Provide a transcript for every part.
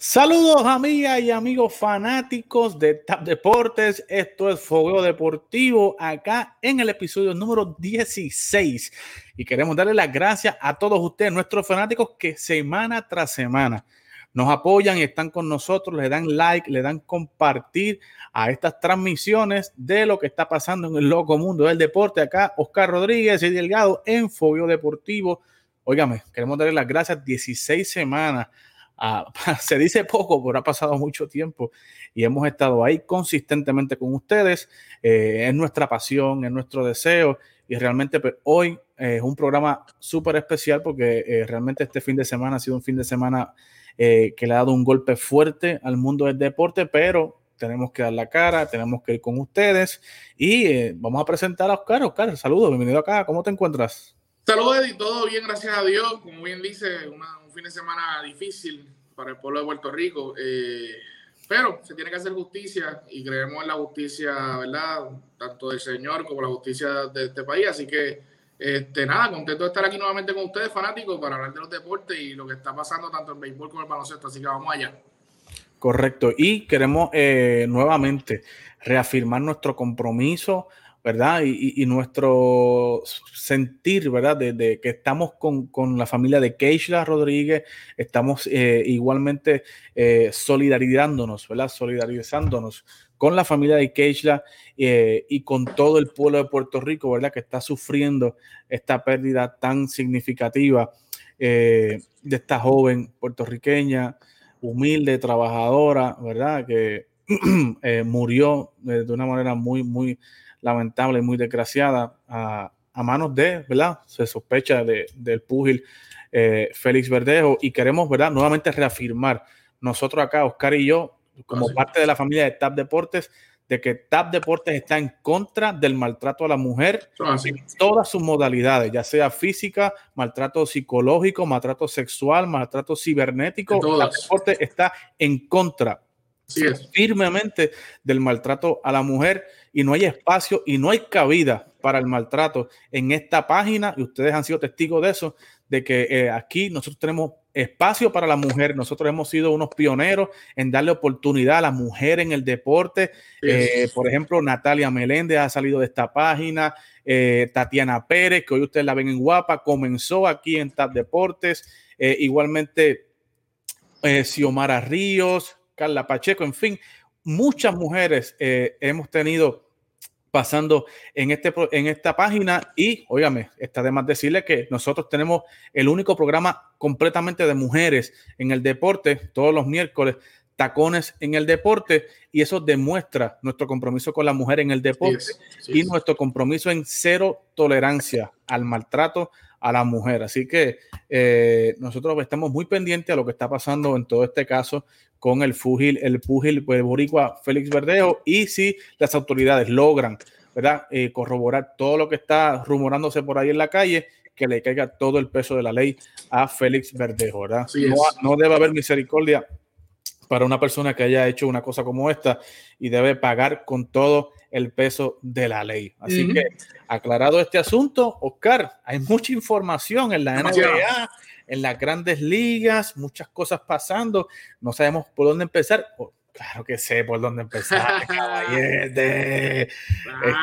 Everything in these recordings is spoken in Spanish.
Saludos amigas y amigos fanáticos de TAP Deportes. Esto es Fogueo Deportivo acá en el episodio número 16. Y queremos darle las gracias a todos ustedes, nuestros fanáticos que semana tras semana nos apoyan y están con nosotros, le dan like, le dan compartir a estas transmisiones de lo que está pasando en el loco mundo del deporte. Acá Oscar Rodríguez y Delgado en Fogueo Deportivo. Óigame, queremos darle las gracias 16 semanas se dice poco, pero ha pasado mucho tiempo y hemos estado ahí consistentemente con ustedes. Eh, es nuestra pasión, es nuestro deseo y realmente pues, hoy es un programa súper especial porque eh, realmente este fin de semana ha sido un fin de semana eh, que le ha dado un golpe fuerte al mundo del deporte, pero tenemos que dar la cara, tenemos que ir con ustedes y vamos a presentar a Oscar. Oscar, saludos, bienvenido acá, ¿cómo te encuentras? Saludos, Eddie, todo bien, gracias a Dios. Como bien dice, un fin de semana difícil para el pueblo de Puerto Rico. Eh, pero se tiene que hacer justicia y creemos en la justicia, ¿verdad? Tanto del Señor como la justicia de este país. Así que, este, nada, contento de estar aquí nuevamente con ustedes, fanáticos, para hablar de los deportes y lo que está pasando tanto en béisbol como en baloncesto. Así que vamos allá. Correcto. Y queremos eh, nuevamente reafirmar nuestro compromiso ¿verdad? Y, nuestro sentir, ¿verdad? De, que estamos con, la familia de Keishla Rodríguez, estamos eh, igualmente eh, solidarizándonos, ¿verdad? Solidarizándonos con la familia de Keishla eh, y con todo el pueblo de Puerto Rico, ¿verdad? Que está sufriendo esta pérdida tan significativa de esta joven puertorriqueña, humilde, trabajadora, ¿verdad? Que murió de una manera muy, muy lamentable y muy desgraciada a, manos de, ¿verdad? Se sospecha de, del púgil eh, Félix Verdejo y queremos, ¿verdad? Nuevamente reafirmar nosotros acá, Oscar y yo, como parte de la familia de TAP Deportes, de que TAP Deportes está en contra del maltrato a la mujer en todas sus modalidades, ya sea física, maltrato psicológico, maltrato sexual, maltrato cibernético. TAP Deportes está en contra firmemente del maltrato a la mujer y no hay espacio y no hay cabida para el maltrato en esta página. Y ustedes han sido testigos de eso, de que eh, aquí nosotros tenemos espacio para la mujer, nosotros hemos sido unos pioneros en darle oportunidad a la mujer en el deporte, eh, por ejemplo, Natalia Meléndez ha salido de esta página, eh, Tatiana Pérez, que hoy ustedes la ven en guapa, comenzó aquí en TAP Deportes, igualmente Xiomara Ríos, Carla Pacheco, en fin, muchas mujeres eh, hemos tenido pasando en, este, en esta página y, óigame, está de más decirle que nosotros tenemos el único programa completamente de mujeres en el deporte todos los miércoles, tacones en el deporte y eso demuestra nuestro compromiso con la mujer en el deporte y nuestro compromiso en cero tolerancia al maltrato a la mujer. Así que eh, nosotros estamos muy pendientes a lo que está pasando en todo este caso con el fugil, el pugil pues, boricua Félix Verdejo y si las autoridades logran, ¿verdad? Eh, corroborar todo lo que está rumorándose por ahí en la calle, que le caiga todo el peso de la ley a Félix Verdejo, ¿verdad? No, no, debe haber misericordia para una persona que haya hecho una cosa como esta y debe pagar con todo el peso de la ley. Así que, aclarado este asunto, Oscar, hay mucha información en la NBA, en las grandes ligas, muchas cosas pasando, no sabemos por dónde empezar. Oh, claro que sé por dónde empezar, caballete. Es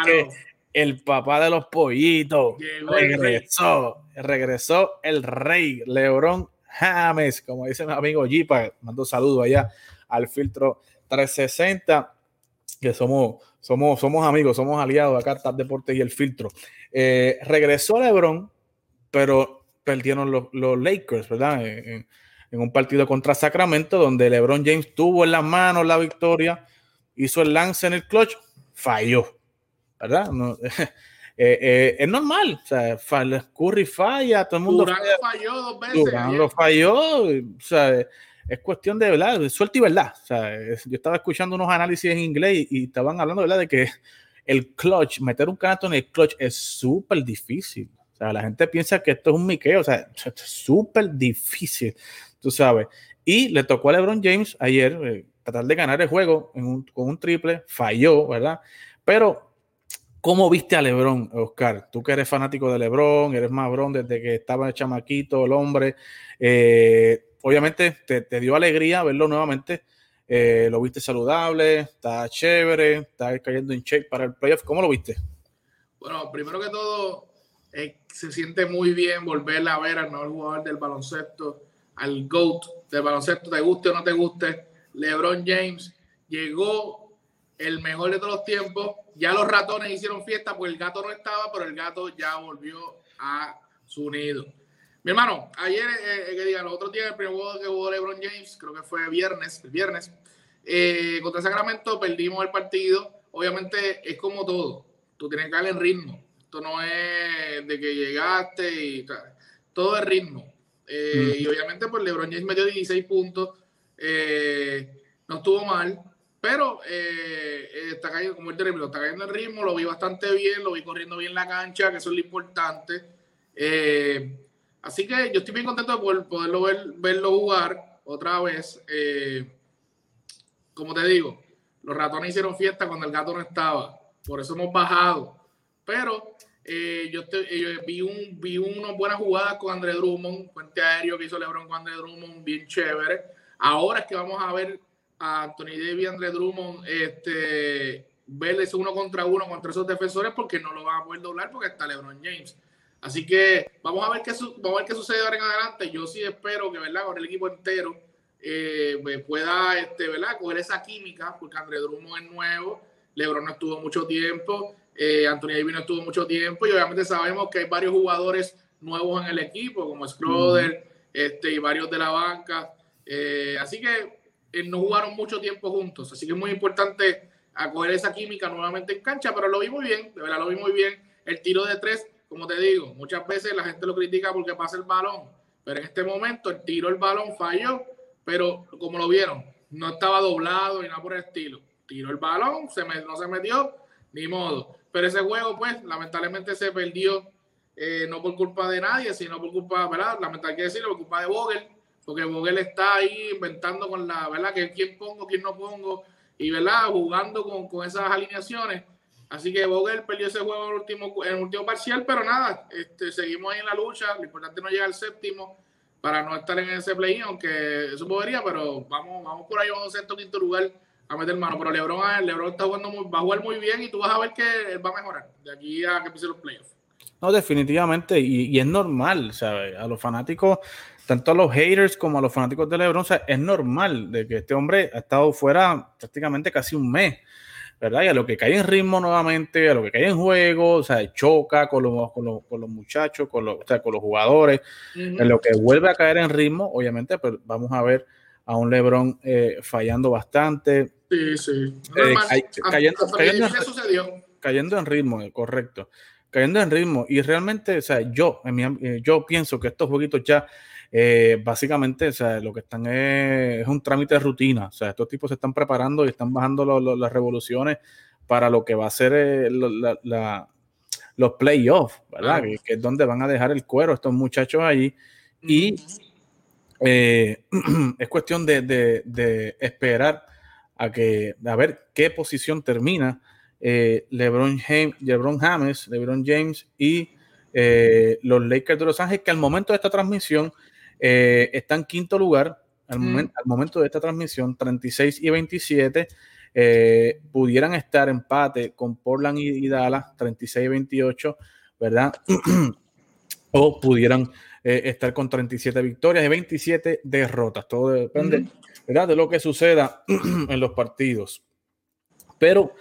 que el papá de los pollitos regresó, regresó el rey Lebrón James, como dice mi amigo Jipa, mando saludo allá al filtro 360, que somos, somos, somos amigos, somos aliados acá, TAP Deportes y el filtro. Eh, regresó LeBron, pero perdieron los, Lakers, ¿verdad? En, un partido contra Sacramento, donde LeBron James tuvo en las manos la victoria, hizo el lance en el clutch, falló, ¿verdad? No, Eh, eh, es normal. O sea, Curry falla, todo el mundo. Durán lo falló dos veces. Durán lo falló. O sea, es cuestión de verdad, suerte y verdad. O sea, yo estaba escuchando unos análisis en inglés y, estaban hablando ¿verdad? de que el clutch, meter un canasto en el clutch es súper difícil. O sea, la gente piensa que esto es un miqueo, o sea, es súper difícil, tú sabes. Y le tocó a LeBron James ayer eh, tratar de ganar el juego con un triple, falló, ¿verdad? Pero ¿Cómo viste a Lebron, Oscar? Tú que eres fanático de Lebron, eres más Lebron desde que estaba el chamaquito, el hombre. Eh, obviamente te, dio alegría verlo nuevamente. Eh, lo viste saludable, está chévere, está cayendo en check para el playoff. ¿Cómo lo viste? Bueno, primero que todo, eh, se siente muy bien volver a ver al mejor jugador del baloncesto, al GOAT del baloncesto, te guste o no te guste, LeBron James. Llegó el mejor de todos los tiempos. Ya los ratones hicieron fiesta porque el gato no estaba, pero el gato ya volvió a su nido. Mi hermano, ayer, eh, eh, que digan, los otros días, el primer juego que jugó LeBron James, creo que fue viernes, el viernes, eh, contra Sacramento, perdimos el partido. Obviamente es como todo, tú tienes que darle en ritmo. Esto no es de que llegaste y todo es ritmo. Y obviamente, pues LeBron James metió 16 puntos, no estuvo mal, pero está cayendo, como el ritmo, está cayendo en ritmo, lo vi bastante bien, lo vi corriendo bien la cancha, que eso es lo importante. Eh, así que yo estoy bien contento de poder, poderlo ver, verlo jugar otra vez. Eh, como te digo, los ratones hicieron fiesta cuando el gato no estaba, por eso hemos bajado. Pero eh, yo, vi, un, vi unas buenas jugadas con André Drummond, puente aéreo que hizo LeBron con André Drummond, bien chévere. Ahora es que vamos a ver a Anthony Davis y André Drummond este, verles uno contra uno contra esos defensores porque no lo van a poder doblar porque está LeBron James. Así que vamos a ver qué, vamos a ver qué sucede ahora en adelante. Yo sí espero que, ¿verdad? Con el equipo entero eh, pueda, este, ¿verdad? Coger esa química, porque André Drummond es nuevo, LeBron no estuvo mucho tiempo, eh, Anthony Davis no estuvo mucho tiempo, y obviamente sabemos que hay varios jugadores nuevos en el equipo, como Schroeder, este, y varios de la banca. Eh, así que eh, no jugaron mucho tiempo juntos, así que es muy importante acoger esa química nuevamente en cancha, pero lo vi muy bien, de verdad lo vi muy bien. El tiro de tres como te digo, muchas veces la gente lo critica porque pasa el balón, pero en este momento el tiro el balón falló, pero como lo vieron, no estaba doblado y nada por el estilo. Tiró el balón, se no se metió, ni modo. Pero ese juego, pues, lamentablemente se perdió, eh, no por culpa de nadie, sino por culpa, ¿verdad? Lamentablemente decirlo, por culpa de Vogel, porque Vogel está ahí inventando con la, ¿verdad? Que quién pongo, quién no pongo, y, ¿verdad? Jugando con, con esas alineaciones Así que Vogel perdió ese juego en el último, el último parcial, pero nada, este, seguimos ahí en la lucha. Lo importante es no llegar al séptimo para no estar en ese play aunque eso podría, pero vamos, vamos por ahí, vamos a sexto quinto lugar a meter mano. Pero Lebron, Lebron está jugando muy, va a jugar muy bien y tú vas a ver que va a mejorar de aquí a que empiecen los playoffs. No, definitivamente, y, es normal, ¿sabes? A los fanáticos, tanto a los haters como a los fanáticos de LeBron, es normal de que este hombre ha estado fuera prácticamente casi un mes. ¿verdad? Y a lo que cae en ritmo nuevamente, a lo que cae en juego, o sea, choca con los, con los, con los muchachos, con los, o sea, con los jugadores, en lo que vuelve a caer en ritmo, obviamente, pues vamos a ver a un LeBron eh, fallando bastante. Sí, sí. Eh, cayendo, cayendo, en, cayendo, en ritmo, eh, correcto. Cayendo en ritmo. Y realmente, o sea, yo, en mi, yo pienso que estos jueguitos ya eh, básicamente, o sea, lo que están es, un trámite de rutina. O sea, estos tipos se están preparando y están bajando las revoluciones para lo que va a ser eh, los playoffs, ¿verdad? Que, es donde van a dejar el cuero estos muchachos ahí. Y eh, es cuestión de, esperar a que a ver qué posición termina LeBron, James, LeBron James, LeBron James y los Lakers de Los Ángeles, que al momento de esta transmisión eh, está en quinto lugar al, momento de esta transmisión, 36 y 27. Eh, pudieran estar empate con Portland y, Dallas, 36 y 28, ¿verdad? o pudieran eh, estar con 37 victorias y 27 derrotas. Todo depende, ¿verdad? De lo que suceda en los partidos. Pero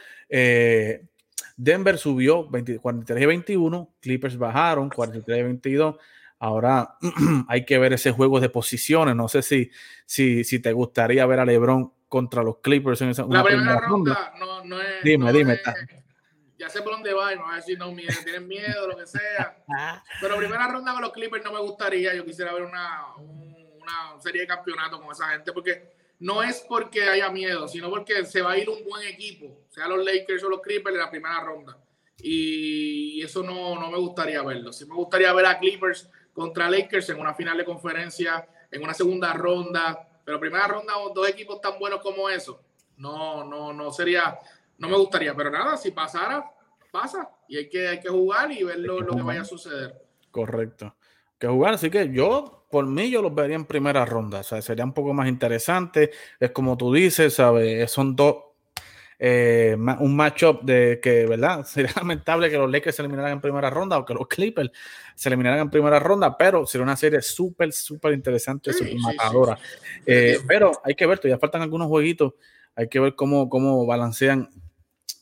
Denver subió 43 y 21, Clippers bajaron 43 y 22. Ahora hay que ver ese juego de posiciones. No sé si, si, si te gustaría ver a LeBron contra los Clippers en esa La primera, ronda, No, no, es. Dime, dime. ya sé por dónde va y no va a decir no, miedo, tienen miedo, lo que sea. Pero primera ronda con los Clippers no me gustaría. Yo quisiera ver una, una serie de campeonatos con esa gente porque no es porque haya miedo, sino porque se va a ir un buen equipo, sea los Lakers o los Clippers en la primera ronda. Y eso no, no me gustaría verlo. Sí me gustaría ver a Clippers contra Lakers en una final de conferencia, en una segunda ronda, pero primera ronda dos equipos tan buenos como eso, no, no, no sería, no me gustaría, pero nada, si pasara, pasa y hay que, hay que jugar y ver lo, que vaya a suceder. Correcto. Que jugar, así que yo por mí yo los vería en primera ronda. O sea, sería un poco más interesante. Es como tú dices, ¿sabes? Son dos eh, un matchup de que, ¿verdad? Sería lamentable que los Lakers se eliminaran en primera ronda o que los Clippers se eliminaran en primera ronda, pero sería una serie súper, súper interesante, súper matadora. Eh, pero hay que ver, todavía faltan algunos jueguitos, hay que ver cómo, cómo balancean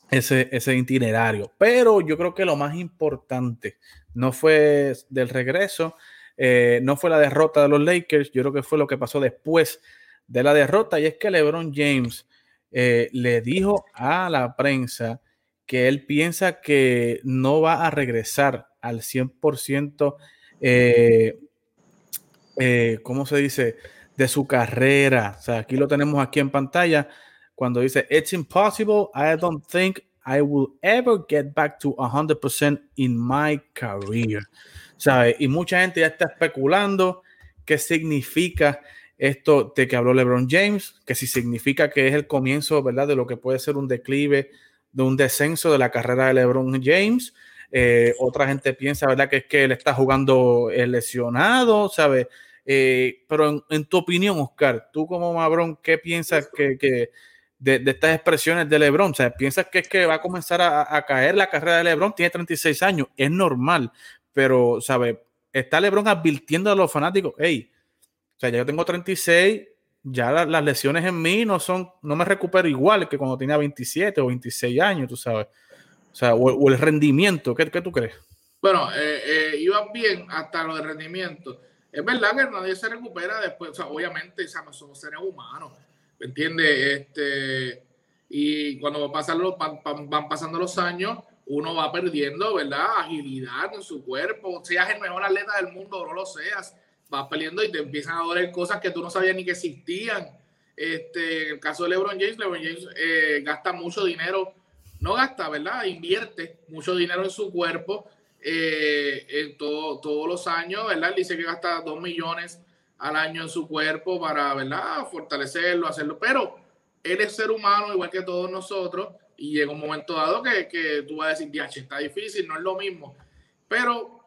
ese, ese itinerario. Pero yo creo que lo más importante no fue del regreso, eh, no fue la derrota de los Lakers, yo creo que fue lo que pasó después de la derrota, y es que LeBron James eh, le dijo a la prensa que él piensa que no va a regresar al 100%, eh, eh, ¿cómo se dice? De su carrera. O sea, aquí lo tenemos aquí en pantalla cuando dice, It's impossible, I don't think I will ever get back to 100% in my career. ¿Sabe? Y mucha gente ya está especulando qué significa esto de que habló LeBron James, que si significa que es el comienzo, ¿verdad? De lo que puede ser un declive, de un descenso de la carrera de LeBron James. Eh, otra gente piensa, ¿verdad? Que es que él está jugando lesionado, ¿sabes? Eh, pero en, tu opinión, Oscar, tú como Mabrón, ¿qué piensas que, de, estas expresiones de LeBron? O ¿piensas que es que va a comenzar a, a caer la carrera de LeBron? Tiene 36 años, es normal, pero, ¿sabes? Está LeBron advirtiendo a los fanáticos, hey, sea, ya yo tengo 36, ya las lesiones en mí no son, no me recupero igual que cuando tenía 27 o 26 años, tú sabes. O sea, o, el rendimiento, ¿qué, ¿qué, tú crees? Bueno, eh, eh, bien hasta lo de rendimiento. Es verdad que nadie se recupera después, o sea, obviamente somos seres humanos, ¿me entiendes? Este, y cuando pasan los, van, van, pasando los años, uno va perdiendo, ¿verdad? Agilidad en su cuerpo, seas el mejor atleta del mundo o no lo seas, vas peleando y te empiezan a doler cosas que tú no sabías ni que existían. Este, en el caso de LeBron James, LeBron James eh, gasta mucho dinero, no gasta, ¿verdad? Invierte mucho dinero en su cuerpo eh, en todo, todos los años, ¿verdad? dice que gasta dos millones al año en su cuerpo para, ¿verdad? Fortalecerlo, hacerlo, pero él es ser humano igual que todos nosotros y llega un momento dado que, que tú vas a decir, diache, está difícil, no es lo mismo. Pero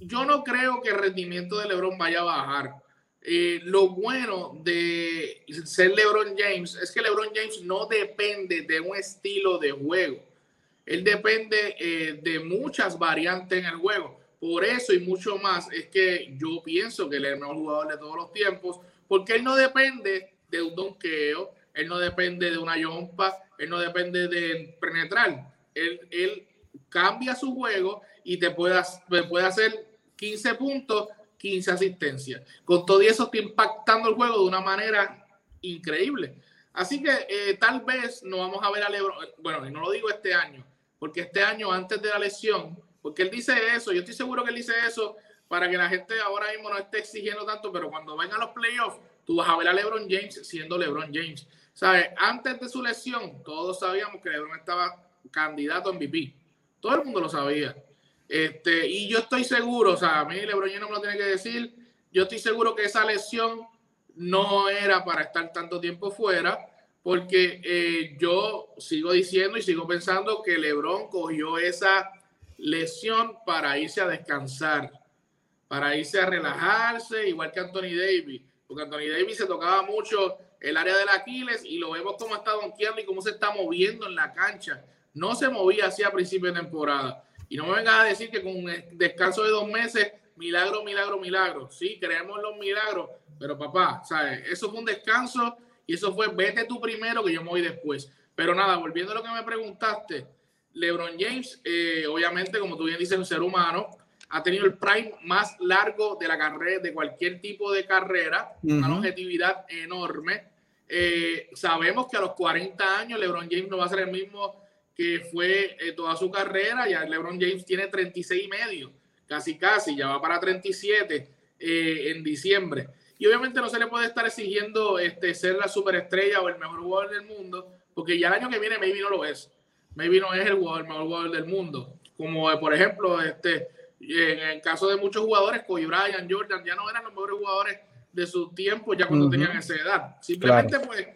yo no creo que el rendimiento de LeBron vaya a bajar. Eh, lo bueno de ser LeBron James es que LeBron James no depende de un estilo de juego. Él depende eh, de muchas variantes en el juego. Por eso y mucho más es que yo pienso que él es el mejor jugador de todos los tiempos, porque él no depende de un donqueo, él no depende de una yompa, él no depende de penetrar. Él, él cambia su juego y te puede, puede hacer 15 puntos, 15 asistencias. Con todo eso está impactando el juego de una manera increíble. Así que eh, tal vez no vamos a ver a Lebron, bueno, y no lo digo este año, porque este año antes de la lesión, porque él dice eso, yo estoy seguro que él dice eso para que la gente ahora mismo no esté exigiendo tanto, pero cuando vengan los playoffs, tú vas a ver a LeBron James siendo LeBron James. ¿Sabes? Antes de su lesión, todos sabíamos que LeBron estaba candidato a MVP. Todo el mundo lo sabía. Este, y yo estoy seguro, o sea, a mí Lebron no me lo tiene que decir, yo estoy seguro que esa lesión no era para estar tanto tiempo fuera, porque eh, yo sigo diciendo y sigo pensando que Lebron cogió esa lesión para irse a descansar, para irse a relajarse, igual que Anthony Davis, porque Anthony Davis se tocaba mucho el área del Aquiles y lo vemos cómo está Don y cómo se está moviendo en la cancha. No se movía así a principio de temporada. Y no me vengas a decir que con un descanso de dos meses, milagro, milagro, milagro. Sí, creemos los milagros, pero papá, ¿sabes? Eso fue un descanso y eso fue vete tú primero que yo me voy después. Pero nada, volviendo a lo que me preguntaste, LeBron James, eh, obviamente, como tú bien dices, un ser humano, ha tenido el prime más largo de la carrera, de cualquier tipo de carrera, una longevidad enorme. Eh, sabemos que a los 40 años LeBron James no va a ser el mismo que fue eh, toda su carrera. Ya LeBron James tiene 36 y medio, casi casi, ya va para 37 eh, en diciembre. Y obviamente no se le puede estar exigiendo este, ser la superestrella o el mejor jugador del mundo, porque ya el año que viene maybe no lo es. Maybe no es el, jugador, el mejor jugador del mundo. Como eh, por ejemplo, este, en el caso de muchos jugadores, Kobe Bryant, Jordan, ya no eran los mejores jugadores de su tiempo ya cuando tenían esa edad. Simplemente pues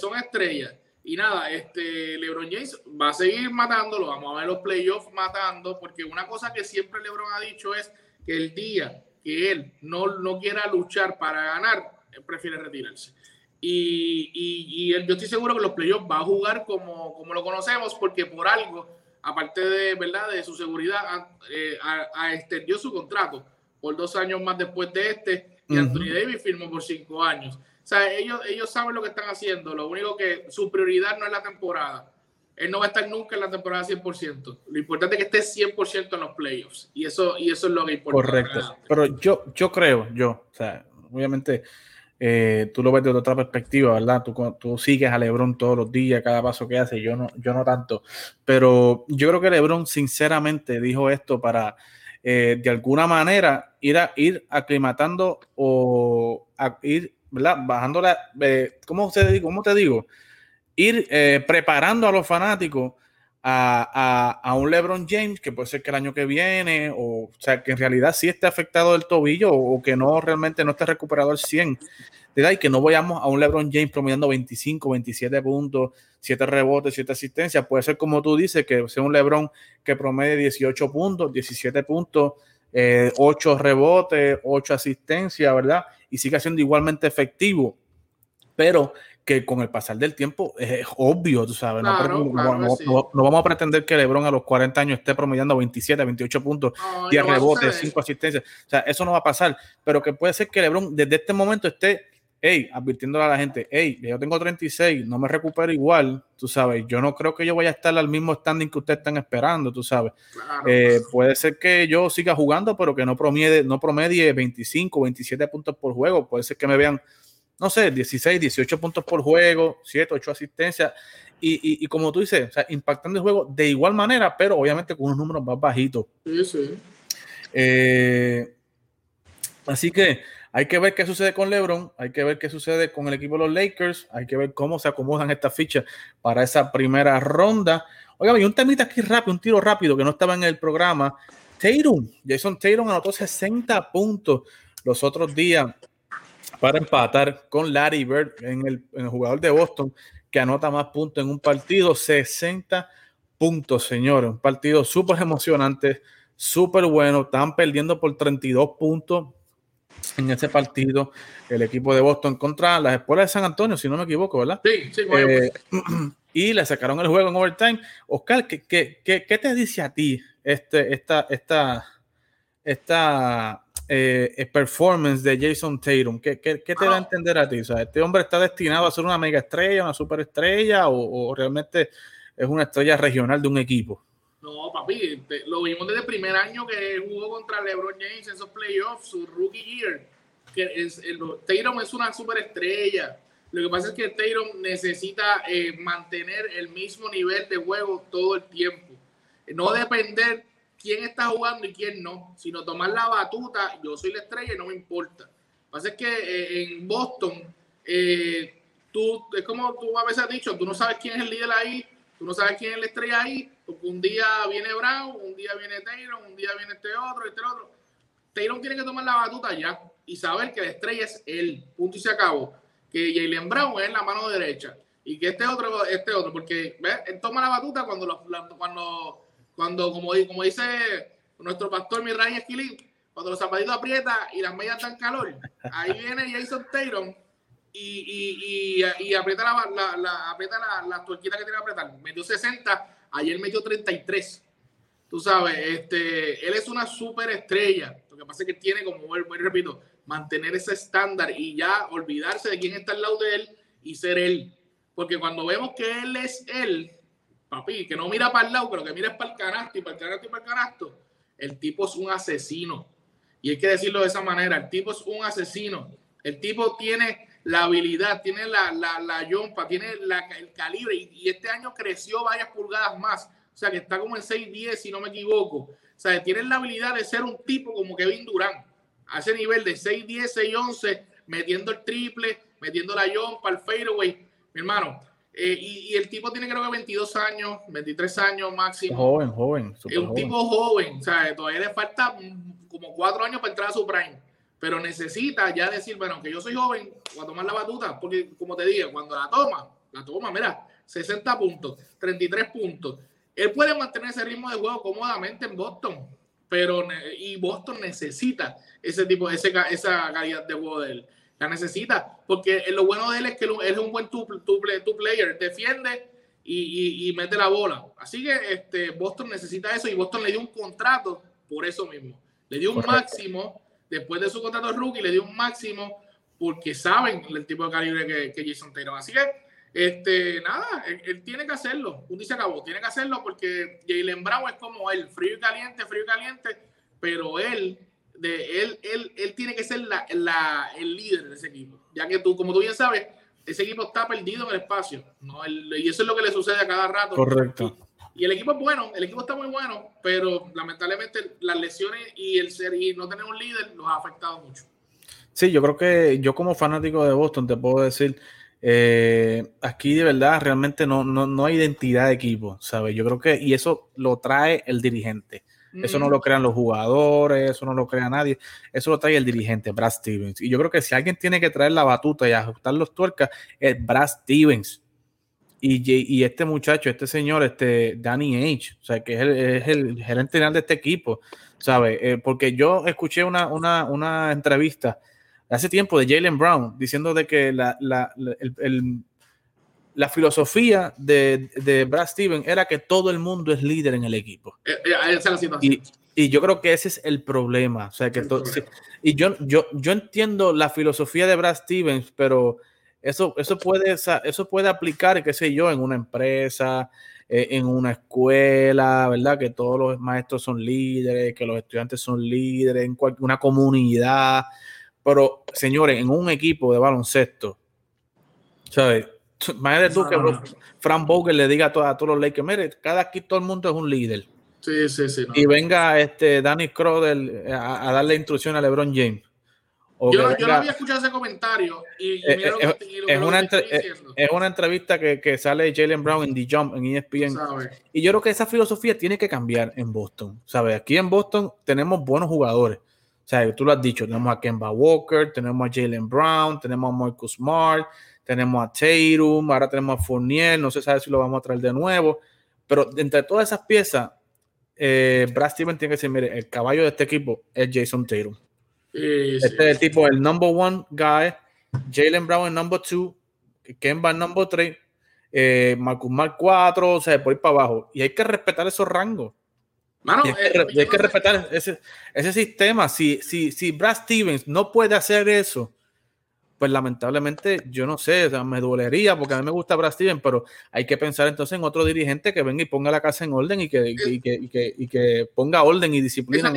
son estrellas. Y nada, este LeBron James va a seguir matándolo, vamos a ver los playoffs matando, porque una cosa que siempre LeBron ha dicho es que el día que él no, no quiera luchar para ganar, él prefiere retirarse. Y, y, y yo estoy seguro que los playoffs va a jugar como, como lo conocemos, porque por algo, aparte de, ¿verdad? de su seguridad, eh, a, extendió su contrato por dos años más después de este, y Anthony Davis firmó por cinco años. O sea, ellos, ellos saben lo que están haciendo, lo único que su prioridad no es la temporada. Él no va a estar nunca en la temporada 100%. Lo importante es que esté 100% en los playoffs. Y eso, y eso es lo que importa. Correcto. Pero yo, yo creo, yo, o sea, obviamente eh, tú lo ves de otra perspectiva, ¿verdad? Tú, tú, sigues a Lebron todos los días, cada paso que hace, yo no, yo no tanto. Pero yo creo que Lebron sinceramente dijo esto para, eh, de alguna manera, ir, a, ir aclimatando o ir, ¿verdad? Bajando la, eh, ¿cómo, se, ¿cómo te digo? Ir preparando a los fanáticos a, a, un LeBron James que puede ser que el año que viene, o, o sea, que en realidad sí esté afectado del tobillo o, que no realmente no esté recuperado al 100, ¿verdad? Y que no vayamos a un LeBron James promediando 25, 27 puntos, 7 rebotes, 7 asistencias. Puede ser como tú dices, que sea un LeBron que promedie 18 puntos, 17 puntos, 8 eh, rebotes, 8 asistencias, ¿verdad? Y siga siendo igualmente efectivo. Pero que con el pasar del tiempo es, obvio, tú sabes. no, vamos a pretender que LeBron a los 40 años esté promediando 27, 28 puntos, 10 rebotes, 5 asistencias. O sea, eso no va a pasar. Pero que puede ser que LeBron desde este momento esté, hey, advirtiéndole a la gente, hey, yo tengo 36, no me recupero igual, tú sabes. Yo no creo que yo vaya a estar al mismo standing que ustedes están esperando, tú sabes. Eh, puede ser que yo siga jugando, pero que no promedie, no promedie 25, 27 puntos por juego. Puede ser que me vean no sé, 16, 18 puntos por juego, 7, 8 asistencias. Y, como tú dices, o sea, impactando el juego de igual manera, pero obviamente con unos números más bajitos. Sí, sí. Eh, así que hay que ver qué sucede con LeBron, hay que ver qué sucede con el equipo de los Lakers, hay que ver cómo se acomodan estas fichas para esa primera ronda. Oiga, hay un temita aquí rápido, un tiro rápido que no estaba en el programa. Tatum, Jason Tatum anotó 60 puntos los otros días para empatar con Larry Bird en el, jugador de Boston que anota más puntos en un partido, 60 puntos, señores. Un partido súper emocionante, súper bueno. Están perdiendo por 32 puntos en ese partido el equipo de Boston contra las escuelas de San Antonio, si no me equivoco, ¿verdad? Sí, sí, bueno, eh, Y le sacaron el juego en overtime. Oscar, ¿qué, qué, qué, te dice a ti este, esta, esta, esta eh, performance de Jason Tatum? ¿Qué, qué, te da a entender a ti? O ¿Este hombre está destinado a ser una mega estrella, una superestrella o, o realmente es una estrella regional de un equipo? No, papi, lo vimos desde el primer año que jugó contra LeBron James en esos playoffs, su rookie year. Que es, el, Tatum es una superestrella. Lo que pasa es que Tatum necesita eh, mantener el mismo nivel de juego todo el tiempo. No depender quién está jugando y quién no, sino tomar la batuta, yo soy la estrella y no me importa. Lo que pasa es que eh, en Boston, eh, tú, es como tú a veces has dicho, tú no sabes quién es el líder ahí, tú no sabes quién es la estrella ahí, un día viene Brown, un día viene Taylor, un día viene este otro, este otro. Taylor tiene que tomar la batuta ya y saber que la estrella es él, punto y se acabó. Que Jalen Brown es la mano derecha y que este otro, este otro, porque ¿ves? él toma la batuta cuando, cuando cuando, como, dice nuestro pastor Mirray Esquilín, cuando los zapatitos aprietan y las medias dan calor, ahí viene Jason Taylor y, y, y, aprieta, la, la, aprieta la, la que tiene que apretar. Metió 60, ayer metió 33. Tú sabes, este, él es una súper estrella. Lo que pasa es que tiene, como vuelvo y repito, mantener ese estándar y ya olvidarse de quién está al lado de él y ser él. Porque cuando vemos que él es él, papi, que no mira para el lado, pero que mira para el canasto y para el canasto y para el canasto, el tipo es un asesino. Y hay que decirlo de esa manera, el tipo es un asesino. El tipo tiene la habilidad, tiene la, la, la yompa, tiene el calibre y, este año creció varias pulgadas más. O sea, que está como en 6'10, si no me equivoco. O sea, tiene la habilidad de ser un tipo como Kevin Durant, a ese nivel de 6'10, 6'11, metiendo el triple, metiendo la yompa, el fadeaway. Mi hermano, eh, y, el tipo tiene creo que 22 años, 23 años máximo. Joven, joven. Es un tipo joven, o sea, todavía le falta como cuatro años para entrar a su prime. Pero necesita ya decir, bueno, que yo soy joven, voy a tomar la batuta, porque como te dije, cuando la toma, la toma, mira, 60 puntos, 33 puntos. Él puede mantener ese ritmo de juego cómodamente en Boston. pero y Boston necesita ese tipo, ese, esa calidad de juego de él. La necesita, porque lo bueno de él es que él es un buen two, player, defiende y, y, mete la bola. Así que este, Boston necesita eso y Boston le dio un contrato por eso mismo. Le dio un máximo, después de su contrato rookie, le dio un máximo porque saben el tipo de calibre que, que Jason Taylor. Así que, este, nada, él, tiene que hacerlo. Un día se acabó, tiene que hacerlo porque Jalen Brown es como él, frío y caliente, frío y caliente, pero él, de, él, él, él tiene que ser la, la, el líder de ese equipo. Ya que tú, como tú bien sabes, ese equipo está perdido en el espacio. ¿no? y eso es lo que le sucede a cada rato. Correcto. Y el equipo es bueno, el equipo está muy bueno, pero lamentablemente las lesiones y el ser y no tener un líder nos ha afectado mucho. Sí, yo creo que yo como fanático de Boston te puedo decir, eh, aquí de verdad realmente no, no, no, hay identidad de equipo, ¿sabes? Yo creo que, y eso lo trae el dirigente. Eso no lo crean los jugadores, eso no lo crea nadie, eso lo trae el dirigente, Brad Stevens. Y yo creo que si alguien tiene que traer la batuta y ajustar los tuercas, es Brad Stevens. Y, y, este muchacho, este señor, este Danny H, o sea, que es el, es el gerente general de este equipo, ¿sabes? Eh, porque yo escuché una, una, una entrevista hace tiempo de Jalen Brown diciendo de que la, la, el, la filosofía de, de, Brad Stevens era que todo el mundo es líder en el equipo. Eh, eh, y, y, yo creo que ese es el problema. O sea, que y yo, yo, yo entiendo la filosofía de Brad Stevens, pero eso, eso, puede, eso puede aplicar, qué sé yo, en una empresa, eh, en una escuela, ¿verdad? Que todos los maestros son líderes, que los estudiantes son líderes, en una comunidad. Pero, señores, en un equipo de baloncesto, ¿sabes? Imagínate tú que Frank Vogel le diga a, todos, los Lakers, mire, cada aquí todo el mundo es un líder. Sí, sí, sí. Y venga este Danny Crowder a, darle instrucción a LeBron James. Yo, no había escuchado ese comentario y, es, una entrevista que, sale Jalen Brown en The Jump en ESPN. Y yo creo que esa filosofía tiene que cambiar en Boston. ¿sabes? Aquí en Boston tenemos buenos jugadores. O sea, tú lo has dicho, tenemos a Kemba Walker, tenemos a Jalen Brown, tenemos a Marcus Smart, tenemos a Tatum, ahora tenemos a Fournier, no se sabe si lo vamos a traer de nuevo, pero entre todas esas piezas, eh, Brad Stevens tiene que decir, mire, el caballo de este equipo es Jason Tatum. Este es el tipo, el number one guy, Jalen Brown el number two, Kemba el number three, eh, Marcus Smart cuatro, o sea, por ir para abajo. Y hay que respetar esos rangos. Hay, que, eh, respetar ese, ese sistema. Si, si, si Brad Stevens no puede hacer eso, pues lamentablemente yo no sé, me dolería porque a mí me gusta Brad Stevens, pero hay que pensar entonces en otro dirigente que venga y ponga la casa en orden y que, y que, y que, y que ponga orden y disciplina.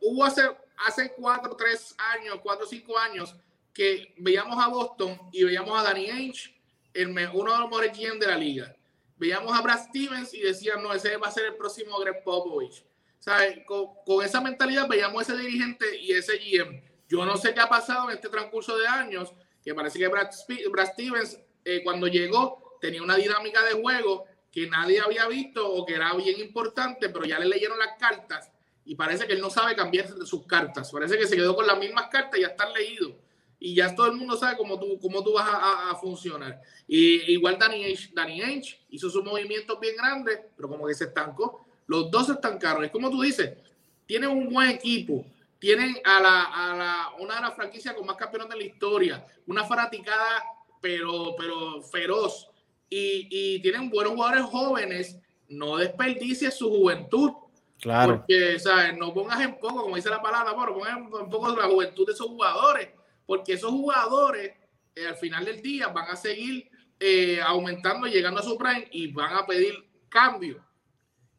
hubo hace, hace cuatro, tres años, cuatro, cinco años que veíamos a Boston y veíamos a Danny Ainge, el, uno de los mejores GM de la liga veíamos a Brad Stevens y decían, no, ese va a ser el próximo Greg Popovich. ¿Sabes? Con, con, esa mentalidad veíamos ese dirigente y ese GM. Yo no sé qué ha pasado en este transcurso de años, que parece que Brad, Brad Stevens, eh, cuando llegó, tenía una dinámica de juego que nadie había visto o que era bien importante, pero ya le leyeron las cartas y parece que él no sabe cambiar sus cartas. Parece que se quedó con las mismas cartas y ya están leídos y ya todo el mundo sabe cómo tú, cómo tú vas a, funcionar. Y igual Danny Ainge, Danny Ainge hizo sus movimientos bien grandes, pero como que se estancó. Los dos están caros. Es como tú dices, tienen un buen equipo, tienen a la, a la, una de las franquicias con más campeones de la historia, una fanaticada pero, pero feroz. Y, y tienen buenos jugadores jóvenes, no desperdicies su juventud. Claro. Porque, ¿sabes? No pongas en poco, como dice la palabra, pero pongas en poco la juventud de esos jugadores porque esos jugadores eh, al final del día van a seguir eh, aumentando, llegando a su prime y van a pedir cambio.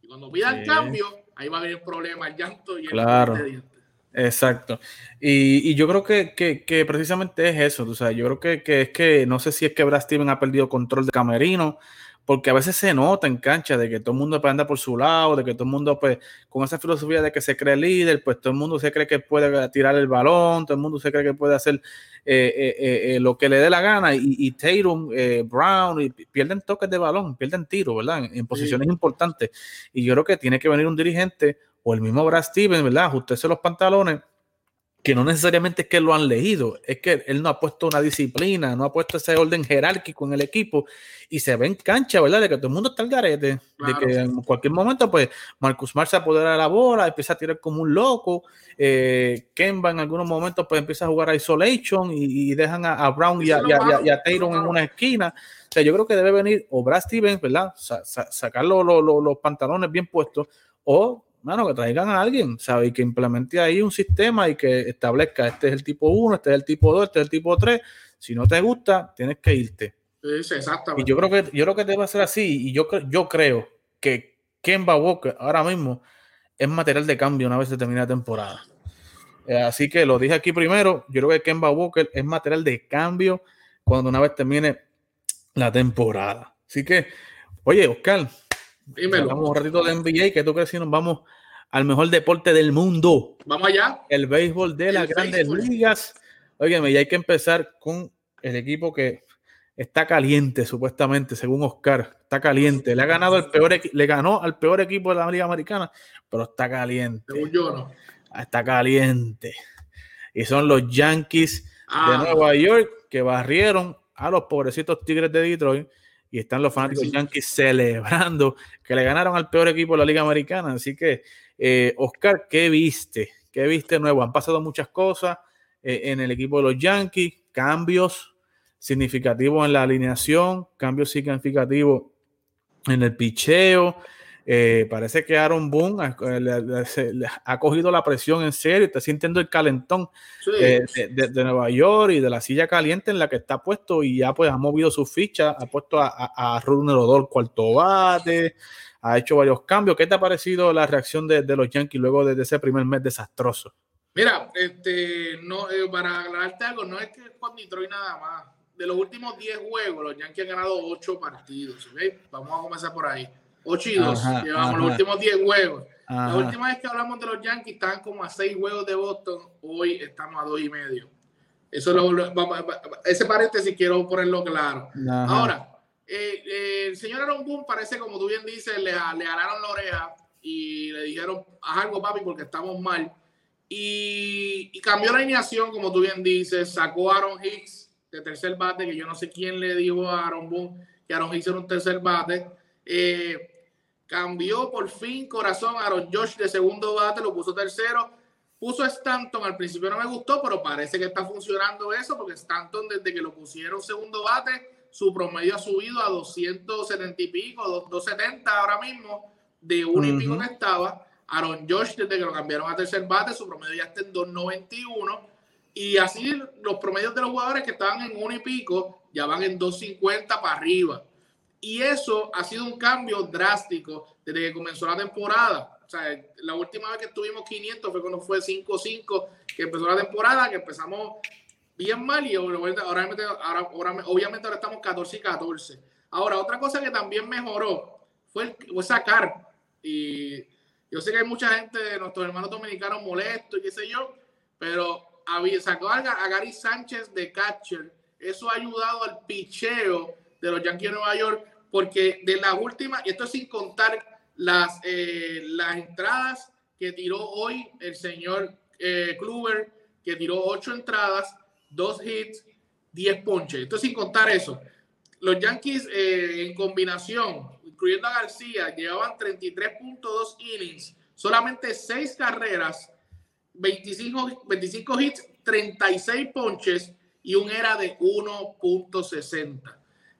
Y cuando pidan cambio, ahí va a haber problema, el llanto y el claro. Exacto. Y, yo creo que, precisamente es eso. O sea, yo creo que, es que no sé si es que Brad Steven ha perdido control de camerino porque a veces se nota en cancha de que todo el mundo andar por su lado, de que todo el mundo, pues, con esa filosofía de que se cree líder, pues todo el mundo se cree que puede tirar el balón, todo el mundo se cree que puede hacer eh, eh, eh, lo que le dé la gana, y, y Tatum, Brown, y pierden toques de balón, pierden tiro, ¿verdad? En, posiciones importantes. Y yo creo que tiene que venir un dirigente o el mismo Brad Stevens, ¿verdad? Ajustarse los pantalones que no necesariamente es que lo han leído, es que él no ha puesto una disciplina, no ha puesto ese orden jerárquico en el equipo y se ve en cancha, ¿verdad? De que todo el mundo está al garete, de que en cualquier momento, pues, Marcus Mar se apodera de la bola, empieza a tirar como un loco, eh, Kemba en algunos momentos, pues, empieza a jugar a isolation y, dejan a, Brown y a, y, en una esquina. O sea, yo creo que debe venir o Brad Stevens, ¿verdad? sacar los pantalones bien puestos o mano, que traigan a alguien, ¿sabes? Y que implemente ahí un sistema y que establezca, este es el tipo 1, este es el tipo 2, este es el tipo 3. Si no te gusta, tienes que irte. Sí, exactamente. Y yo creo que, yo creo que debe ser así. Y yo, yo creo que Kemba Walker ahora mismo es material de cambio una vez se termine la temporada. Eh, así que lo dije aquí primero. Yo creo que Kemba Walker es material de cambio cuando una vez termine la temporada. Así que, oye, Oscar, Vamos un ratito de NBA, que tú crees si nos vamos al mejor deporte del mundo. Vamos allá. El béisbol de las grandes ligas. Óigame, y hay que empezar con el equipo que está caliente, supuestamente, según Oscar. Está caliente. Le ha ganado el peor le ganó al peor equipo de la Liga Americana, pero está caliente. Según yo, no. Está caliente. Y son los Yankees de ah. Nueva York que barrieron a los pobrecitos Tigres de Detroit y están los fanáticos Yankees celebrando que le ganaron al peor equipo de la Liga Americana. Así que, eh, Oscar, ¿qué viste? ¿Qué viste nuevo? Han pasado muchas cosas eh, en el equipo de los Yankees, cambios significativos en la alineación, cambios significativos en el picheo. Eh, parece que Aaron Boone ha, cogido la presión en serio, está sintiendo el calentón de, Nueva York y de la silla caliente en la que está puesto y ya pues ha movido su ficha, ha puesto a, a, a Odor cuarto bate, ha hecho varios cambios. ¿Qué te ha parecido la reacción de, los Yankees luego de, ese primer mes desastroso? Mira, este, no, eh, para aclararte algo, no es que es con Detroit nada más. De los últimos 10 juegos, los Yankees han ganado 8 partidos. Vamos a comenzar por ahí. 8 y 2. Llevamos los últimos 10 juegos. La última vez que hablamos de los Yankees estaban como a 6 juegos de Boston. Hoy estamos a 2 y medio. Eso lo, ese paréntesis quiero ponerlo claro. Ahora, eh, eh, el señor Aaron Boone parece, como tú bien dices, le, le la oreja y le dijeron, haz algo, papi, porque estamos mal. Y, y, cambió la alineación, como tú bien dices, sacó a Aaron Hicks de tercer bate, que yo no sé quién le dijo a Aaron Boone que Aaron Hicks era un tercer bate. Eh, Cambió por fin corazón Aaron Josh de segundo bate, lo puso tercero. Puso a Stanton, al principio no me gustó, pero parece que está funcionando eso, porque Stanton desde que lo pusieron segundo bate, su promedio ha subido a 270 y pico, 270 ahora mismo, de uno y pico que estaba. Aaron Josh, desde que lo cambiaron a tercer bate, su promedio ya está en 291. Y así los promedios de los jugadores que estaban en uno y pico ya van en 250 para arriba. Y eso ha sido un cambio drástico desde que comenzó la temporada. O sea, la última vez que tuvimos 500 fue cuando fue 5-5 que empezó la temporada, que empezamos bien mal y ahora, ahora, obviamente ahora estamos 14 y 14. Ahora, otra cosa que también mejoró fue, el, sacar. Y yo sé que hay mucha gente de nuestros hermanos dominicanos molestos y qué sé yo, pero había, sacó a Gary Sánchez de catcher. Eso ha ayudado al picheo de los Yankees de Nueva York, porque de las últimas, y esto es sin contar las, eh, las entradas que tiró hoy el señor eh, Kluber, que tiró ocho entradas, dos hits, diez ponches. Esto es sin contar eso. Los Yankees eh, en combinación, incluyendo a García, llevaban 33.2 innings, solamente seis carreras, 25, 25 hits, 36 ponches y un era de 1.60.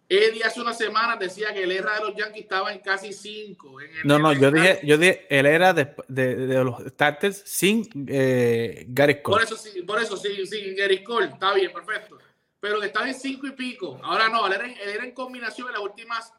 Eddie hace una semana decía que el era de los Yankees estaba en casi 5. No, no, yo dije, yo dije, él era de, de, los starters sin eh, Gary Cole. Por eso sí, por eso sí, sin Gary Cole, está bien, perfecto. Pero que estaba en 5 y pico. Ahora no, él era, era, en combinación en las últimas,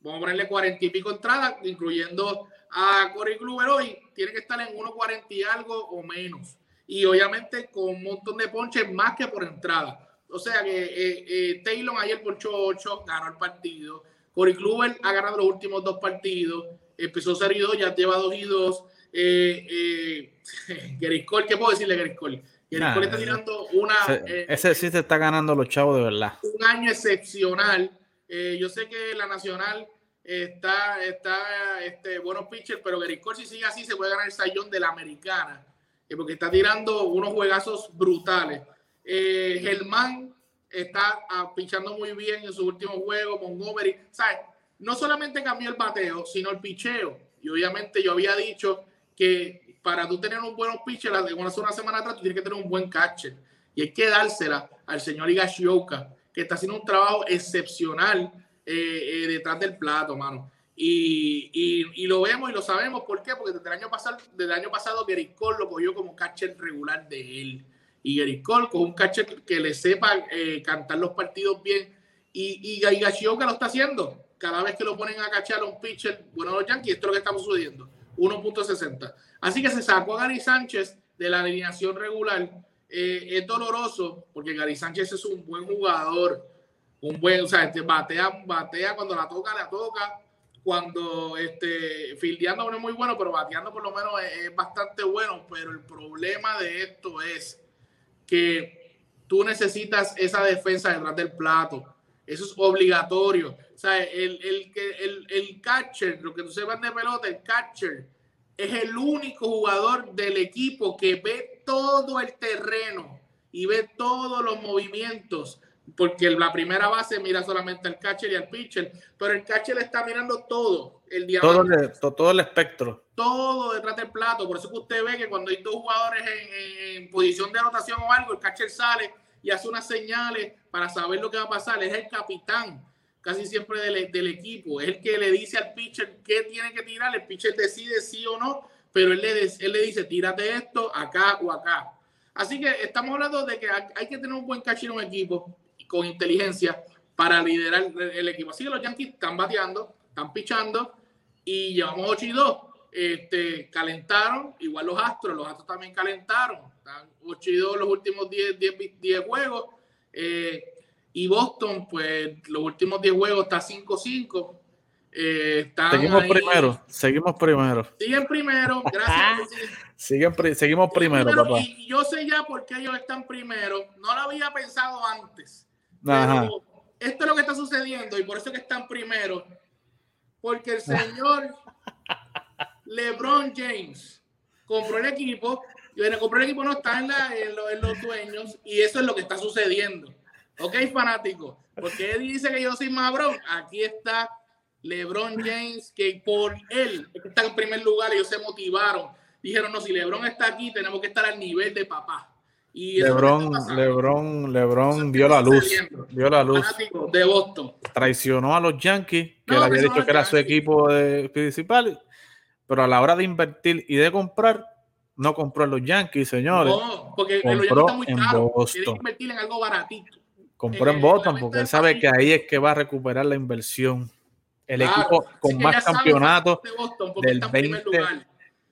vamos a ponerle 40 y pico entradas, incluyendo a Corey Kluber hoy, tiene que estar en 1.40 y algo o menos. Y obviamente con un montón de ponches más que por entrada. O sea que eh, eh, Taylor ayer por 8, ganó el partido. Corey Kluber ha ganado los últimos dos partidos. Empezó 0 y 2, ya lleva 2 y 2. Eh, eh, ¿qué puedo decirle Gary Cole? está tirando una. ese sí se está ganando los chavos de verdad. Un año excepcional. yo sé que la Nacional está, está este, buenos pitchers, pero Gary Cole, si sigue así, se puede ganar el sayón de la americana. eh, porque está tirando unos juegazos brutales. Eh, Germán está ah, pinchando muy bien en su último juego, Montgomery, ¿sabes? No solamente cambió el bateo, sino el picheo. Y obviamente yo había dicho que para tú tener un buen pitcher, una, una semana atrás, tú tienes que tener un buen catcher. Y hay que dársela al señor Higashioka, que está haciendo un trabajo excepcional eh, eh, detrás del plato, mano. Y, lo vemos y lo sabemos. ¿Por qué? Porque desde el año pasado, desde el año pasado lo cogió como catcher regular de él. Y Gary Cole con un catcher que le sepa eh, cantar los partidos bien. Y, y Higashioka lo está haciendo. Cada vez que lo ponen a cachar a un pitcher, bueno, los Yankees, esto es lo que estamos sucediendo. 1.60. Así que se sacó a Gary Sánchez de la alineación regular. es doloroso porque Gary Sánchez es un buen jugador un buen, o sea, este, batea, batea cuando la toca, la toca. Cuando este, fildeando no es muy bueno, pero bateando por lo menos es, bastante bueno. Pero el problema de esto es que tú necesitas esa defensa detrás del plato. Eso es obligatorio. O sea, el, el, el, el catcher, lo que tú sepas de pelota, el catcher es el único jugador del equipo que ve todo el terreno y ve todos los movimientos porque la primera base mira solamente al catcher y al pitcher, pero el catcher está mirando todo, el todo, el, todo el espectro. Todo detrás del plato, por eso que usted ve que cuando hay dos jugadores en, posición de anotación o algo, el catcher sale y hace unas señales para saber lo que va a pasar, es el capitán casi siempre del, equipo, es el que le dice al pitcher qué tiene que tirar, el pitcher decide sí o no, pero él le, él le dice, tírate esto acá o acá. Así que estamos hablando de que hay que tener un buen catcher en un equipo con inteligencia para liderar el, equipo. Así que los Yankees están bateando, están pichando y llevamos 8 y 2. Este, calentaron, igual los Astros, los Astros también calentaron. Están 8 y 2 los últimos 10, 10, 10 juegos. Eh, y Boston, pues los últimos 10 juegos está 5-5. Eh, seguimos primero, seguimos primero. Siguen primero, gracias. Siguen, seguimos primero, papá. Y yo sé ya por qué ellos están primero. No lo había pensado antes esto es lo que está sucediendo y por eso que están primero. Porque el señor LeBron James compró el equipo y bueno, compró el equipo no está en, los dueños y eso es lo que está sucediendo. Ok, fanático. Porque dice que yo soy Mabrón. Aquí está LeBron James, que por él está en primer lugar. Ellos se motivaron. Dijeron, no, si LeBron está aquí, tenemos que estar al nivel de papá. Lebron, Lebron, Lebron vio la luz. Vio la luz. De Boston. Traicionó a los Yankees, que le había dicho que era su equipo principal, pero a la hora de invertir y de comprar, no compró en los Yankees, señores. No, porque compró los Yankees en Boston. invertir en algo baratito. Compró en eh, Boston porque él sabe que ahí es que va a recuperar la inversión. El equipo con más campeonatos del 20.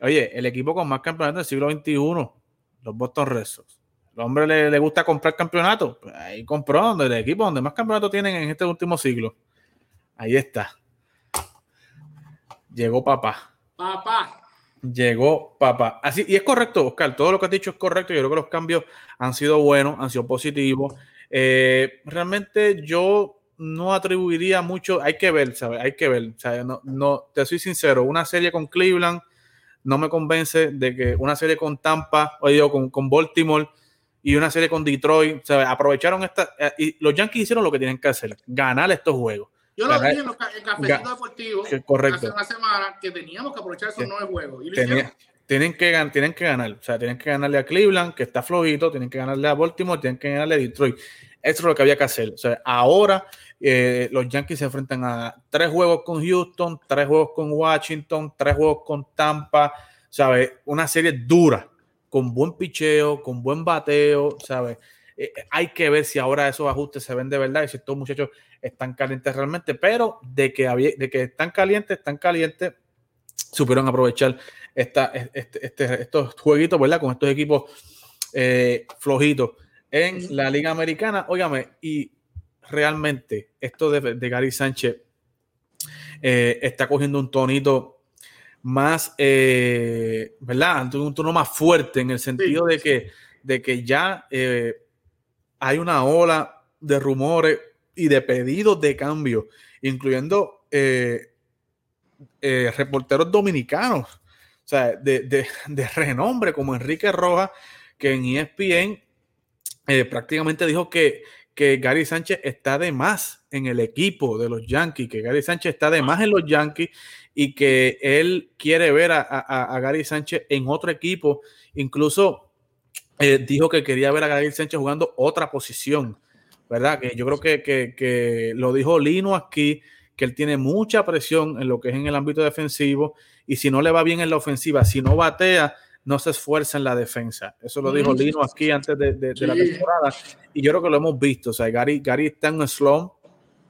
Oye, el equipo con más campeonatos del siglo XXI, los Boston Red Sox el hombre le, gusta comprar campeonatos. Pues ahí compró donde el equipo donde más campeonatos tienen en este último siglo. Ahí está. Llegó papá. Papá. Llegó papá. Así, y es correcto, Oscar. Todo lo que has dicho es correcto. Yo creo que los cambios han sido buenos, han sido positivos. Eh, realmente yo no atribuiría mucho. Hay que ver, ¿sabes? Hay que ver. No, no, te soy sincero. Una serie con Cleveland no me convence de que una serie con Tampa, o digo, con, con Baltimore y una serie con Detroit. O aprovecharon esta. Eh, y los Yankees hicieron lo que tienen que hacer: ganar estos juegos. Yo lo dije en, los, Cafecito Deportivo correcto. hace una semana que teníamos que aprovechar esos nueve juegos. Y tienen que, tienen que ganar. O sea, tienen que ganarle a Cleveland, que está flojito, tienen que ganarle a Baltimore, tienen que ganarle a Detroit. Eso es lo que había que hacer. O sea, ahora eh, los Yankees se enfrentan a tres juegos con Houston, tres juegos con Washington, tres juegos con Tampa. ¿Sabes? Una serie dura con buen picheo, con buen bateo, ¿sabes? Eh, eh, hay que ver si ahora esos ajustes se ven de verdad y si estos muchachos están calientes realmente, pero de que, había, de que están calientes, están calientes, supieron aprovechar esta, este, este, estos jueguitos, ¿verdad? Con estos equipos eh, flojitos en la Liga Americana. Óigame, y realmente esto de, de Gary Sánchez está cogiendo un tonito más, eh, ¿verdad? Un tono más fuerte en el sentido de, que, de que ya eh, hay una ola de rumores y de pedidos de cambio, incluyendo eh, reporteros dominicanos. o sea, de, renombre como Enrique Rojas, que en ESPN eh, prácticamente dijo que, que Gary Sánchez está de más en el equipo de los Yankees, que Gary Sánchez está de más en los Yankees y que él quiere ver a, Gary Sánchez en otro equipo. Incluso eh, dijo que quería ver a Gary Sánchez jugando otra posición, ¿verdad? Que yo creo que, que, lo dijo Lino aquí, que él tiene mucha presión en lo que es en el ámbito defensivo y si no le va bien en la ofensiva, si no batea, no se esfuerza en la defensa. Eso lo dijo Lino aquí antes de, la temporada. Y yo creo que lo hemos visto. O sea, Gary, Gary está en un slump,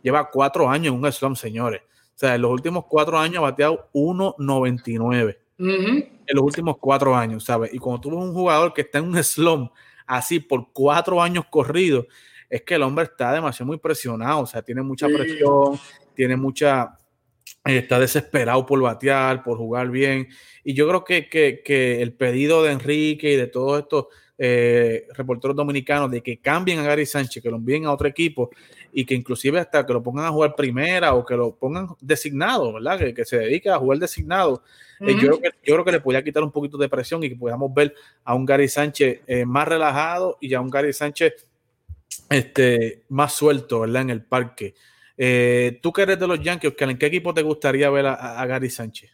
lleva cuatro años en un slump, señores. O sea, en los últimos cuatro años ha bateado 1.99. En los últimos cuatro años, ¿sabes? Y cuando tú ves un jugador que está en un slump así por cuatro años corridos, es que el hombre está demasiado muy presionado. O sea, tiene mucha presión, tiene mucha está desesperado por batear, por jugar bien. Y yo creo que, el pedido de Enrique y de todos estos eh, reporteros dominicanos de que cambien a Gary Sánchez, que lo envíen a otro equipo y que inclusive hasta que lo pongan a jugar primera o que lo pongan designado, ¿verdad? Que, se dedique a jugar designado. Eh, yo, creo que, yo creo que le podría quitar un poquito de presión y que podamos ver a un Gary Sánchez eh, más relajado y a un Gary Sánchez este, más suelto, ¿verdad? En el parque. Eh, tú que eres de los Yankees, ¿en qué equipo te gustaría ver a, Gary Sánchez?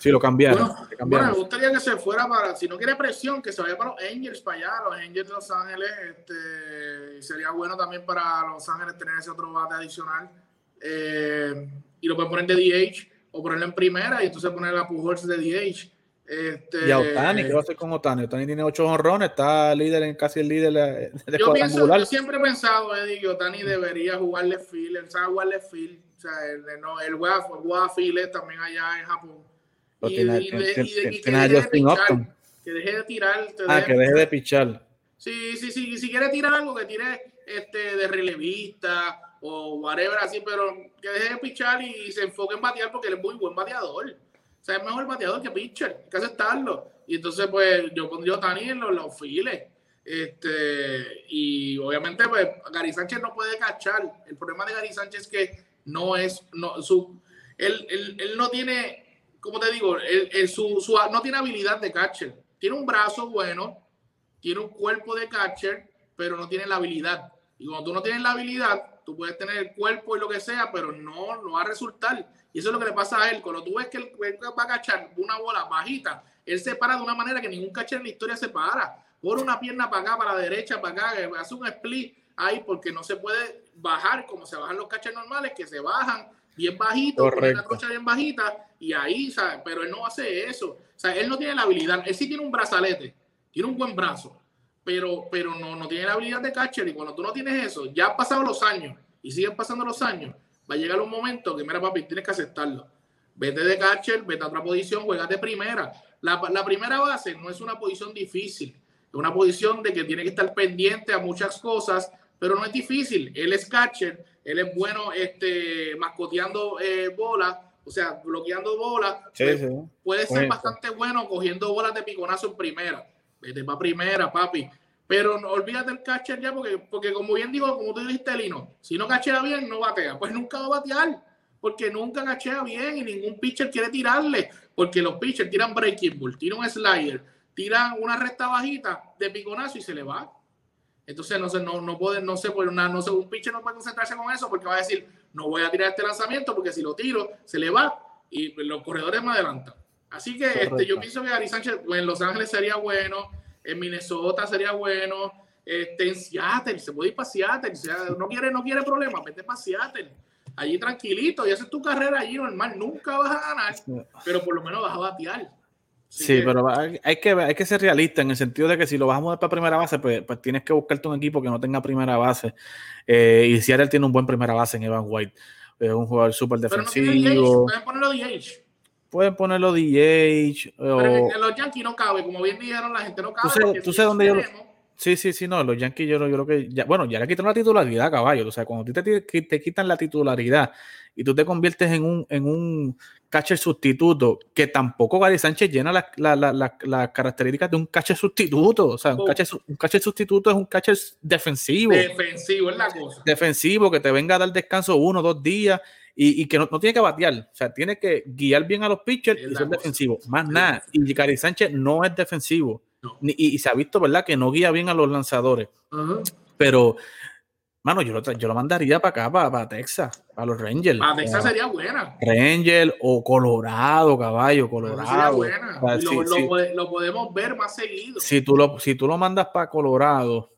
Si lo cambiaron. Bueno, me gustaría que se fuera para, si no quiere presión, que se vaya para los Angels, para allá, los Angels de Los Ángeles. Este, sería bueno también para Los Ángeles tener ese otro bate adicional. Eh, y lo pueden poner de DH o ponerlo en primera y entonces poner a Pujols de DH. Este, y a Otani, ¿qué va a hacer con Otani? Otani tiene ocho honrones, está líder en casi el líder de yo, pienso, yo siempre he pensado, Eddie, que Otani debería jugarle field, él sabe jugarle field, o sea, él, no, él juega, juega field también allá en Japón. Y, que deje de tirar. Ah, que deje de pichar. Sí, sí, sí, si quiere tirar algo, que tire este, de relevista o whatever así, pero que deje de pichar y se enfoque en batear porque él es muy buen bateador. O sea, es mejor bateador que pitcher, hay que aceptarlo. Y entonces, pues, yo pondría a Tani en los, files. Este, y obviamente, pues, Gary Sánchez no puede cachar. El problema de Gary Sánchez es que no es, no, su, él, él, no tiene, como te digo, él, su, su, no tiene habilidad de catcher. Tiene un brazo bueno, tiene un cuerpo de catcher, pero no tiene la habilidad. Y cuando tú no tienes la habilidad, tú puedes tener el cuerpo y lo que sea, pero no, no va a resultar. Y eso es lo que le pasa a él. Cuando tú ves que él va a cachar una bola bajita, él se para de una manera que ningún catcher en la historia se para. Pone una pierna para acá, para la derecha, para acá, hace un split ahí porque no se puede bajar como se bajan los catchers normales, que se bajan bien bajito, una trocha bien bajita y ahí, ¿sabes? Pero él no hace eso. O sea, él no tiene la habilidad. Él sí tiene un brazalete, tiene un buen brazo, pero, pero no, no tiene la habilidad de catcher. Y cuando tú no tienes eso, ya han pasado los años y siguen pasando los años, va a llegar un momento que, mira, papi, tienes que aceptarlo. Vete de catcher, vete a otra posición, juega de primera. La, la, primera base no es una posición difícil, es una posición de que tiene que estar pendiente a muchas cosas, pero no es difícil. Él es catcher, él es bueno este, mascoteando eh, bolas, o sea, bloqueando bolas. Pues, puede ser bastante bueno cogiendo bolas de piconazo en primera. Vete para primera, papi. Pero no, olvídate del catcher ya, porque, porque como bien digo, como tú dijiste, Lino, si no cachea bien, no batea. Pues nunca va a batear, porque nunca cachea bien y ningún pitcher quiere tirarle, porque los pitchers tiran breaking ball, tiran un slider, tiran una recta bajita de piconazo y se le va. Entonces, no sé, no, no puede, no sé, pues, no sé, un pitcher no puede concentrarse con eso porque va a decir, no voy a tirar este lanzamiento porque si lo tiro, se le va y los corredores me adelantan. Así que este, yo pienso que Gary Sánchez en Los Ángeles sería bueno en Minnesota sería bueno, este, en Seattle, se puede ir para Seattle, no quiere, no quiere problemas, vete para Seattle, allí tranquilito y haces tu carrera allí normal, nunca vas a ganar, pero por lo menos vas a batear. Sí, pero hay que, hay que ser realista en el sentido de que si lo vas a mover para primera base, pues, pues tienes que buscarte un equipo que no tenga primera base. Eh, y Seattle tiene un buen primera base en Evan White. Es un jugador súper defensivo. pueden ponerlo DH. Pueden ponerlo DH. Pero en los Yankees no cabe, como bien dijeron, la gente no cabe. ¿Tú sabes, dónde yo Sí, sí, sí, no, los Yankees yo, yo creo que, ya, bueno, ya le quitan la titularidad, caballo, o sea, cuando te, te, quitan la titularidad y tú te conviertes en un, en un catcher sustituto, que tampoco Gary Sánchez llena las la, la, características de un catcher sustituto, o sea, un, catcher, un catcher sustituto es un catcher defensivo. Defensivo es la cosa. Defensivo, que te venga a dar descanso uno, dos días y, que no, tiene que batear, o sea, tiene que guiar bien a los pitchers y ser defensivo, más nada. Y Gary Sánchez no es defensivo y, se ha visto, ¿verdad? Que no guía bien a los lanzadores. Pero, mano, yo lo, yo lo mandaría para acá, para, Texas, a los Rangers. Para Texas sería buena. Rangers o Colorado, caballo, Colorado. buena. lo, podemos ver más seguido. Si tú lo, si tú lo mandas para Colorado,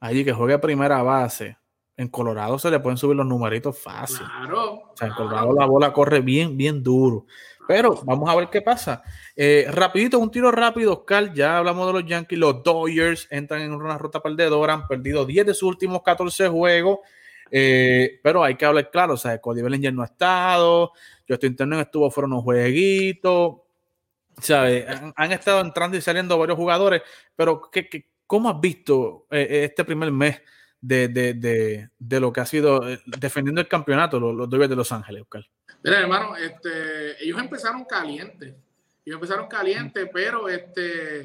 allí que juegue a primera base, en Colorado se le pueden subir los numeritos fácil. Claro. O sea, en Colorado la bola corre bien, bien duro. Pero vamos a ver qué pasa. Eh, rapidito, un tiro rápido, Oscar. Ya hablamos de los Yankees. Los Dodgers entran en una ruta perdedora. Han perdido 10 de sus últimos 14 juegos. Eh, pero hay que hablar claro. O sea, Cody Bellinger no ha estado. Justin Turner estuvo fuera unos jueguitos. ¿Sabes? Han, estado entrando y saliendo varios jugadores. Pero, ¿qué, qué, cómo has visto eh, este primer mes de, de, de, de, lo que ha sido defendiendo el campeonato, los, los Dodgers de Los Ángeles, Oscar? Mira, hermano, este, ellos empezaron calientes. Ellos empezaron calientes, pero este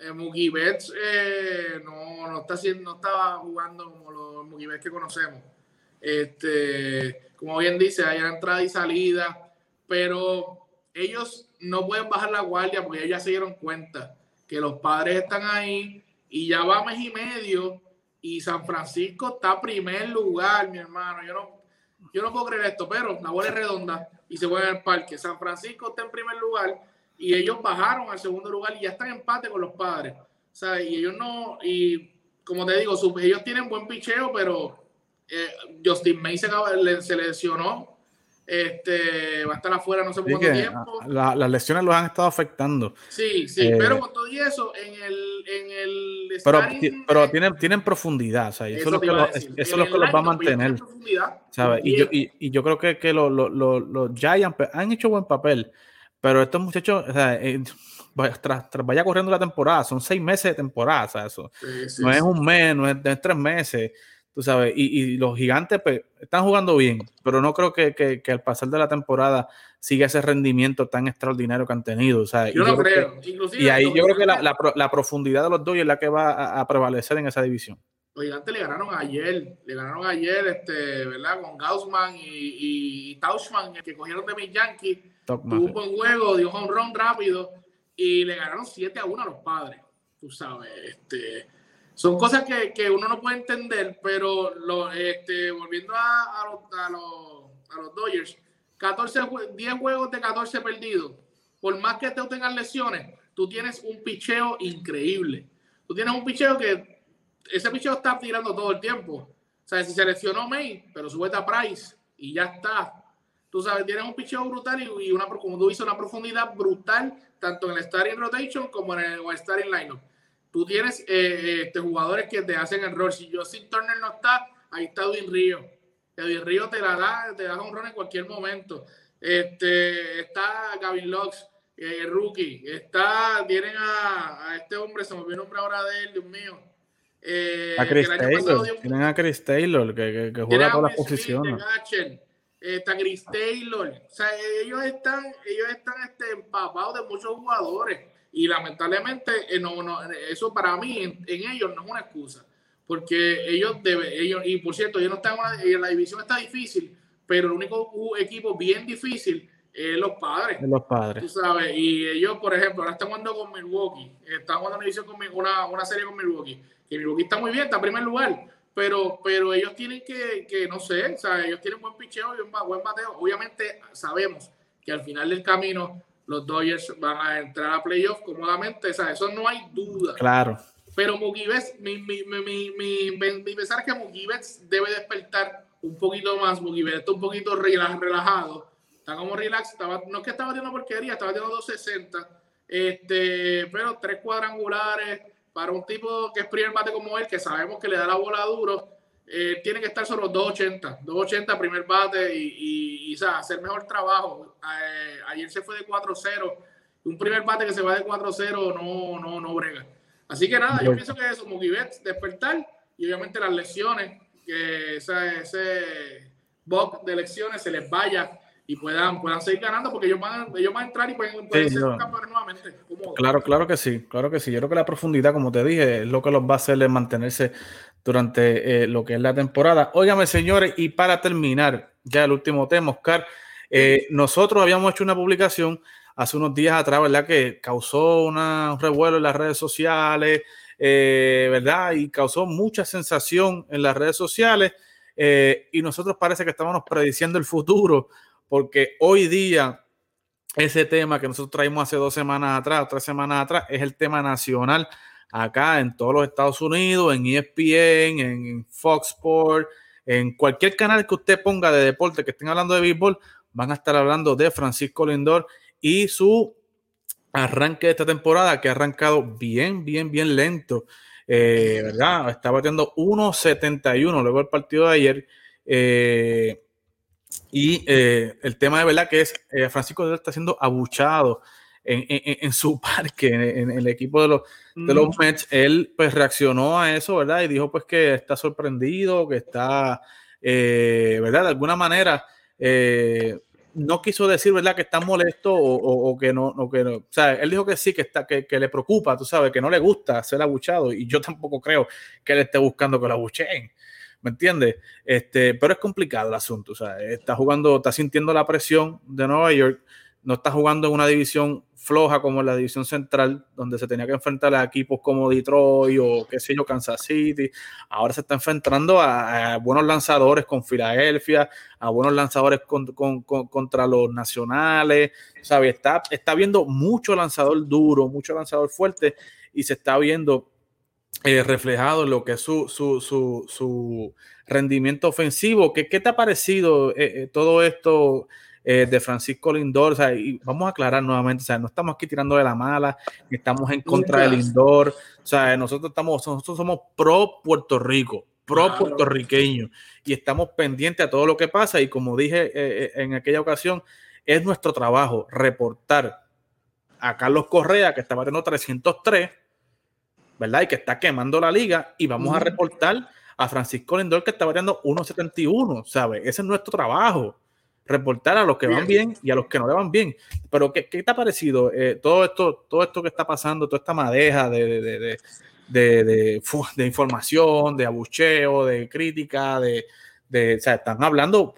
eh, Mookie Betts eh, no, no, está no estaba jugando como los Mookie Betts que conocemos. Este, como bien dice, hay entrada y salida, pero ellos no pueden bajar la guardia porque ellos ya se dieron cuenta que los padres están ahí y ya va mes y medio y San Francisco está primer lugar, mi hermano. Yo no, yo no puedo creer esto, pero la bola es redonda y se juega en el parque. San Francisco está en primer lugar y ellos bajaron al segundo lugar y ya están en empate con los padres. O sea, y ellos no, y como te digo, ellos tienen buen picheo, pero eh, Justin May se, se lesionó este, va a estar afuera no sé por cuánto tiempo. las lesiones los han estado afectando. Sí, sí, eh, pero con todo y eso, en el. En el pero pero tienen, tienen profundidad, o sea, eso, es lo que, los, eso es lo que los va a mantener. ¿sabes? Y, yo, y, y, yo creo que, que los, los, los, Giants han hecho buen papel, pero estos muchachos, o sea, eh, tras, tras, vaya corriendo la temporada, son seis meses de temporada, o sea, eso. no es un mes, no es, no es tres meses tú sabes, y, los gigantes pues, están jugando bien, pero no creo que, al pasar de la temporada siga ese rendimiento tan extraordinario que han tenido. yo no creo. y ahí yo creo que la, profundidad de los dos es la que va a, prevalecer en esa división. Los gigantes le ganaron ayer, le ganaron ayer, este, ¿verdad? Con Gaussman y, y Tauschman, que cogieron de mis Yankees. Tuvo un buen juego, dio un run rápido y le ganaron 7 a 1 a los padres. Tú sabes, este son cosas que, que, uno no puede entender, pero lo, este, volviendo a, a, los, a, los, a los Dodgers, 14, 10 juegos de 14 perdidos. Por más que te tengas lesiones, tú tienes un picheo increíble. Tú tienes un picheo que ese picheo está tirando todo el tiempo. O sea, si se lesionó May, pero sube a Price y ya está. Tú sabes, tienes un picheo brutal y, una, como tú dices, una profundidad brutal, tanto en el starting rotation como en el, starting lineup tú tienes eh, este, jugadores que te hacen el rol. Si Justin Turner no está, ahí está Edwin Río. Edwin Río te la da, te da un rol en cualquier momento. Este, está Gavin Lux, eh, rookie. Está, tienen a, este hombre, se me olvidó el nombre ahora de él, Dios mío. Eh, a Chris Taylor. Tienen a Chris Taylor, que, que, juega todas las posiciones. Está Chris Taylor. O sea, ellos están, ellos están este, empapados de muchos jugadores. Y lamentablemente, eh, no, no, eso para mí, en, ellos no es una excusa, porque ellos deben, ellos, y por cierto, ellos no están, en la división está difícil, pero el único equipo bien difícil es los padres. Los padres. Tú sabes, y ellos, por ejemplo, ahora están jugando con Milwaukee, están jugando una, división con, una, una serie con Milwaukee, que Milwaukee está muy bien, está en primer lugar, pero, pero ellos tienen que, que no sé, o sea, ellos tienen buen picheo y un buen bateo. Obviamente sabemos que al final del camino los Dodgers van a entrar a playoffs cómodamente, o sea, eso no hay duda. Claro. Pero Mookie mi, mi, mi, mi, pensar que Mookie debe despertar un poquito más, Mookie está un poquito relajado, está como relax, estaba, no es que estaba haciendo porquería, estaba haciendo 260, este, pero tres cuadrangulares para un tipo que es primer bate como él, que sabemos que le da la bola duro, eh, tiene que estar sobre los 280, 280 primer bate y, y, hacer mejor trabajo. Eh, ayer se fue de 4-0, un primer bate que se va de 4-0 no, no, no brega. Así que nada, yo pienso que eso, Mugibet, despertar y obviamente las lesiones, que ese, ese bug de elecciones se les vaya y puedan, puedan seguir ganando porque ellos van, ellos van a entrar y pueden, ser campeones nuevamente. Claro, claro que sí, claro que sí. Yo creo que la profundidad, como te dije, es lo que los va a hacer mantenerse durante eh, lo que es la temporada. Óigame, señores, y para terminar, ya el último tema, Oscar, eh, nosotros habíamos hecho una publicación hace unos días atrás, ¿verdad? Que causó una, un revuelo en las redes sociales, eh, ¿verdad? Y causó mucha sensación en las redes sociales. y nosotros parece que estábamos prediciendo el futuro porque hoy día ese tema que nosotros traímos hace dos semanas atrás, tres semanas atrás, es el tema nacional acá en todos los Estados Unidos, en ESPN, en Fox Sports, en cualquier canal que usted ponga de deporte que estén hablando de béisbol, van a estar hablando de Francisco Lindor y su arranque de esta temporada que ha arrancado bien, bien, bien lento. Eh, ¿Verdad? Está batiendo 1.71 luego del partido de ayer. Eh, y eh, el tema de verdad que es Francisco está siendo abuchado en, su parque, en, el equipo de los, de los mm. Mets. Él pues reaccionó a eso, ¿verdad? Y dijo pues que está sorprendido, que está, eh, ¿verdad? De alguna manera no quiso decir, ¿verdad? Que está molesto o, que no, o que no. O sea, él dijo que sí, que, está, que, que, le preocupa, tú sabes, que no le gusta ser abuchado. Y yo tampoco creo que él esté buscando que lo abucheen. ¿me entiendes? Este, pero es complicado el asunto, o sea, está jugando, está sintiendo la presión de Nueva York, no está jugando en una división floja como la división central, donde se tenía que enfrentar a equipos como Detroit o qué sé yo, Kansas City. Ahora se está enfrentando a, buenos lanzadores con Filadelfia, a buenos lanzadores contra los nacionales. ¿sabes? Está, está viendo mucho lanzador duro, mucho lanzador fuerte y se está viendo eh, reflejado en lo que es su, su, su, su rendimiento ofensivo. ¿Qué, ¿Qué, te ha parecido eh, eh, todo esto de Francisco Lindor? O sea, y vamos a aclarar nuevamente, o sea, no estamos aquí tirando de la mala, estamos en contra de Lindor. O sea, nosotros, estamos, nosotros somos pro Puerto Rico, pro puertorriqueño, y estamos pendientes a todo lo que pasa. Y como dije en aquella ocasión, es nuestro trabajo reportar a Carlos Correa, que está batiendo 303 ¿verdad? Y que está quemando la liga y vamos a reportar a Francisco Lindor que está variando 1.71, ¿sabes? Ese es nuestro trabajo, reportar a los que van bien y a los que no le van bien. Pero ¿qué, qué te ha parecido eh, todo, esto, todo esto que está pasando, toda esta madeja de, de, de, de información, de abucheo, de crítica, de, o sea, están hablando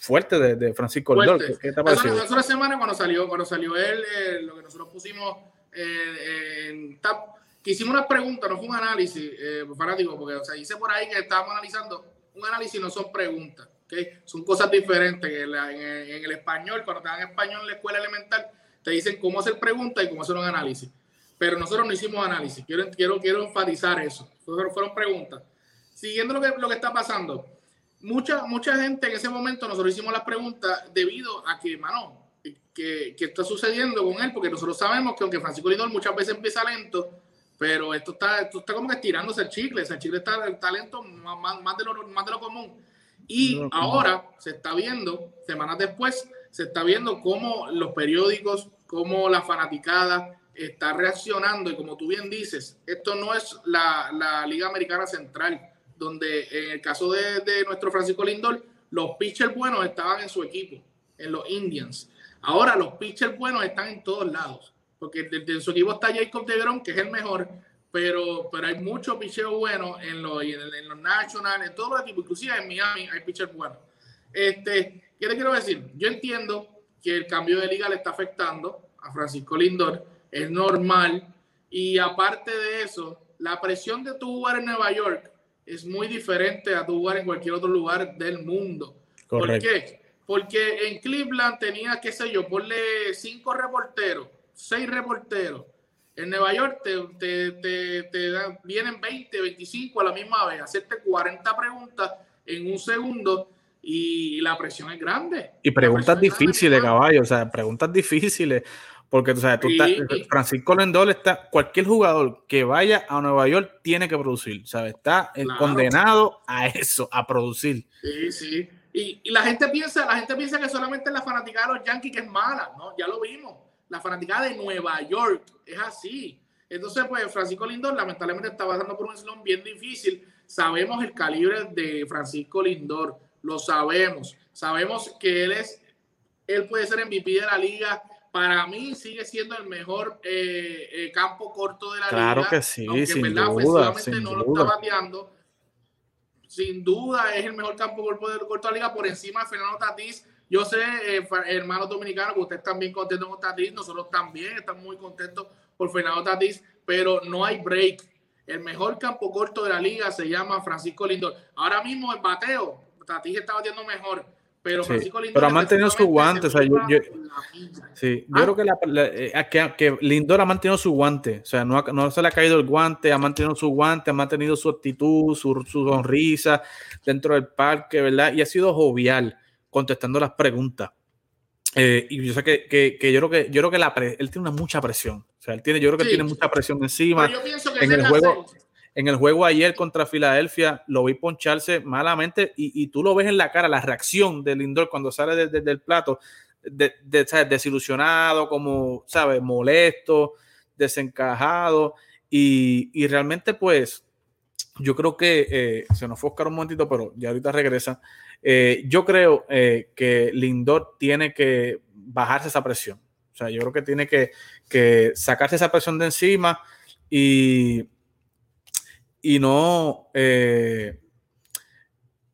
fuerte de, Francisco Lindor. ¿Qué, te ha parecido? Hace una semana cuando salió, cuando salió él, eh, lo que nosotros pusimos eh, en TAP que hicimos una pregunta, no fue un análisis, eh, fanático, porque o sea, dice por ahí que estábamos analizando, un análisis no son preguntas, ¿okay? son cosas diferentes. En, el español, cuando te dan español en la escuela elemental, te dicen cómo hacer preguntas y cómo hacer un análisis. Pero nosotros no hicimos análisis, quiero, quiero, quiero enfatizar eso, fueron, fueron preguntas. Siguiendo lo que, lo que está pasando, mucha, mucha gente en ese momento nosotros hicimos las preguntas debido a que, mano, que, que está sucediendo con él, porque nosotros sabemos que aunque Francisco Lindor muchas veces empieza lento, pero esto está, esto está como que estirándose el chicle. el chicle está el talento más, más, de lo, más de lo común. Y ahora se está viendo, semanas después, se está viendo cómo los periódicos, cómo la fanaticada está reaccionando. Y como tú bien dices, esto no es la, la Liga Americana Central, donde en el caso de, de nuestro Francisco Lindor, los pitchers buenos estaban en su equipo, en los Indians. Ahora los pitchers buenos están en todos lados porque de, su equipo está Jacob de Grom, que es el mejor, pero, pero hay mucho picheo bueno en los, en, los Nationals, en todos los equipos, inclusive en Miami hay pitchers buenos. Este, ¿Qué te quiero decir? Yo entiendo que el cambio de liga le está afectando a Francisco Lindor, es normal, y aparte de eso, la presión de tu jugar en Nueva York es muy diferente a tu jugar en cualquier otro lugar del mundo. ¿Por qué? Porque en Cleveland tenía, qué sé yo, ponle cinco reporteros seis reporteros. En Nueva York te, te, te, vienen 20, 25 a la misma vez, hacerte 40 preguntas en un segundo y la presión es grande. Y preguntas difíciles, caballo, o sea, preguntas difíciles. Porque tú sabes, tú Francisco Lendol está, cualquier jugador que vaya a Nueva York tiene que producir, ¿sabes? Está eh, condenado a eso, a producir. Sí, sí. Y, y, la gente piensa, la gente piensa que solamente la fanaticada de los Yankees que es mala, ¿no? Ya lo vimos la fanaticada de Nueva York es así. Entonces, pues Francisco Lindor lamentablemente está pasando por un slump bien difícil. Sabemos el calibre de Francisco Lindor, lo sabemos. Sabemos que él es, él puede ser MVP de la liga. Para mí sigue siendo el mejor eh, eh, campo corto de la liga. Claro que sí, sin duda, sin no lo está bateando. Sin duda es el mejor campo corto de la liga por encima de Fernando Tatís. Yo sé, eh, hermanos dominicanos, que ustedes bien contentos con Tatís. Nosotros también estamos muy contentos por Fernando Tatís, pero no hay break. El mejor campo corto de la liga se llama Francisco Lindor. Ahora mismo en bateo, Tatís está batiendo mejor pero Francisco Lindor. Pero ha mantenido su guante. O sea, yo, sí, yo creo que, la, eh, que, que, Lindor ha mantenido su guante. O sea, no, no, se le ha caído el guante, ha mantenido su guante, ha mantenido su actitud, su, su sonrisa dentro del parque, ¿verdad? Y ha sido jovial contestando las preguntas. Eh, y yo sé que, que, que, yo creo que yo creo que la él tiene una mucha presión. O sea, él tiene, yo creo que tiene mucha presión encima. Yo pienso que en el juego. En el juego ayer contra Filadelfia lo vi poncharse malamente y, tú lo ves en la cara, la reacción de Lindor cuando sale desde el plato, de, desilusionado, como, ¿sabes? Molesto, desencajado y, realmente pues yo creo que eh, se nos fue Oscar un momentito, pero ya ahorita regresa. Eh, yo creo eh, que Lindor tiene que bajarse esa presión. O sea, yo creo que tiene que, sacarse esa presión de encima y y no, eh,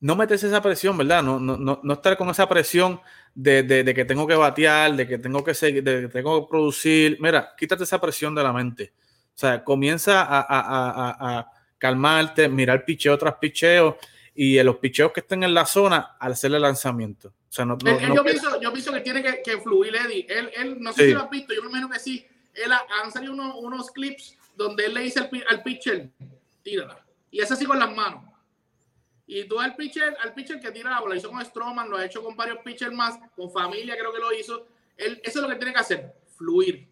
no meterse esa presión, ¿verdad? No, no, no, estar con esa presión de, que tengo que batear, de que tengo que seguir, de que tengo que producir. Mira, quítate esa presión de la mente. O sea, comienza a, calmarte, mirar picheo tras picheo y en los picheos que estén en la zona, al hacer el lanzamiento. O sea, no, yo, pienso, yo, pienso, que tiene que, fluir, Eddie. Él, él no sé si lo has visto, yo me imagino que sí. Él ha, han salido unos, clips donde él le dice al, al pitcher, tírala. Y es así con las manos. Y tú al pitcher, al pitcher que tira la bola, lo hizo con Stroman, lo ha hecho con varios pitchers más, con familia creo que lo hizo. Él, eso es lo que tiene que hacer, fluir,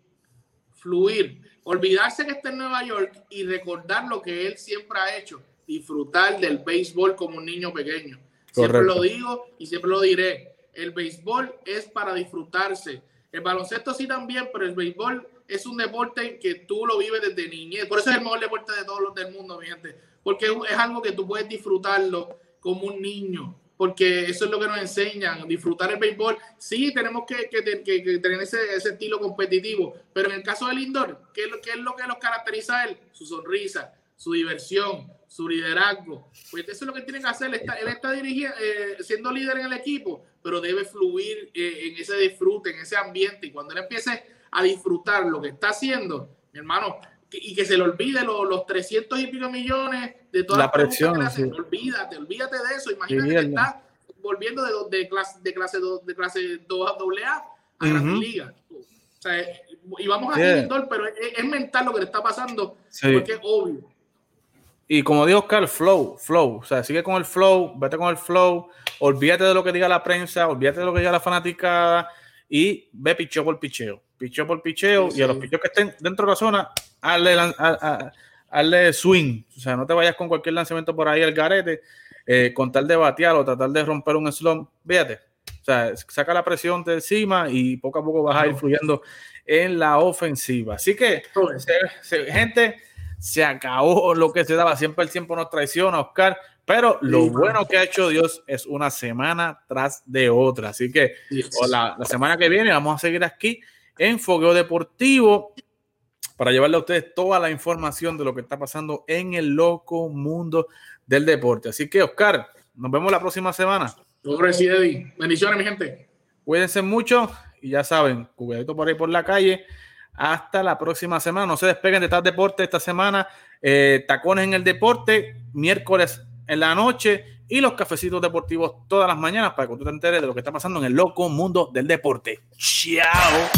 fluir, olvidarse que está en Nueva York y recordar lo que él siempre ha hecho, disfrutar del béisbol como un niño pequeño. Siempre lo digo y siempre lo diré. El béisbol es para disfrutarse. El baloncesto sí también, pero el béisbol es un deporte que tú lo vives desde niñez. Por eso es el mejor deporte de todos los del mundo, mi gente. Porque es algo que tú puedes disfrutarlo como un niño. Porque eso es lo que nos enseñan, disfrutar el béisbol. Sí, tenemos que, tener ese, estilo competitivo. Pero en el caso del indoor, ¿qué es lo, es lo que los caracteriza a él? Su sonrisa, su diversión, su liderazgo. Pues eso es lo que tiene que hacer. Él está, él está dirigiendo, eh, siendo líder en el equipo, pero debe fluir eh, en ese disfrute, en ese ambiente. Y cuando él empiece a disfrutar lo que está haciendo, mi hermano, y que se le olvide los, 300 y pico millones de toda la presión. Olvídate, olvídate de eso. Imagínate que está volviendo de, de, clase, de clase 2 de clase 2 a AA a la liga. O sea, y vamos a yeah. pero es, mental lo que le está pasando, porque es obvio. Y como dijo Oscar, flow, flow. O sea, sigue con el flow, vete con el flow, olvídate de lo que diga la prensa, olvídate de lo que diga la fanática y ve picheo por picheo picheo por picheo y a los picheos que estén dentro de la zona, hazle, swing. O sea, no te vayas con cualquier lanzamiento por ahí al garete, eh, con tal de batear o tratar de romper un slump. Fíjate, o sea, saca la presión de encima y poco a poco vas a ir fluyendo en la ofensiva. Así que, gente, se acabó lo que se daba. Siempre el tiempo nos traiciona, Oscar. Pero lo bueno que ha hecho Dios es una semana tras de otra. Así que la, la, semana que viene vamos a seguir aquí en Fogueo Deportivo para llevarle a ustedes toda la información de lo que está pasando en el loco mundo del deporte. Así que, Oscar, nos vemos la próxima semana. Bendiciones, mi gente. Cuídense mucho y ya saben, cuidadito por ahí por la calle. Hasta la próxima semana. No se despeguen de tal deporte esta semana. Eh, tacones en el deporte, miércoles en la noche y los cafecitos deportivos todas las mañanas para que tú te enteres de lo que está pasando en el loco mundo del deporte. Chao.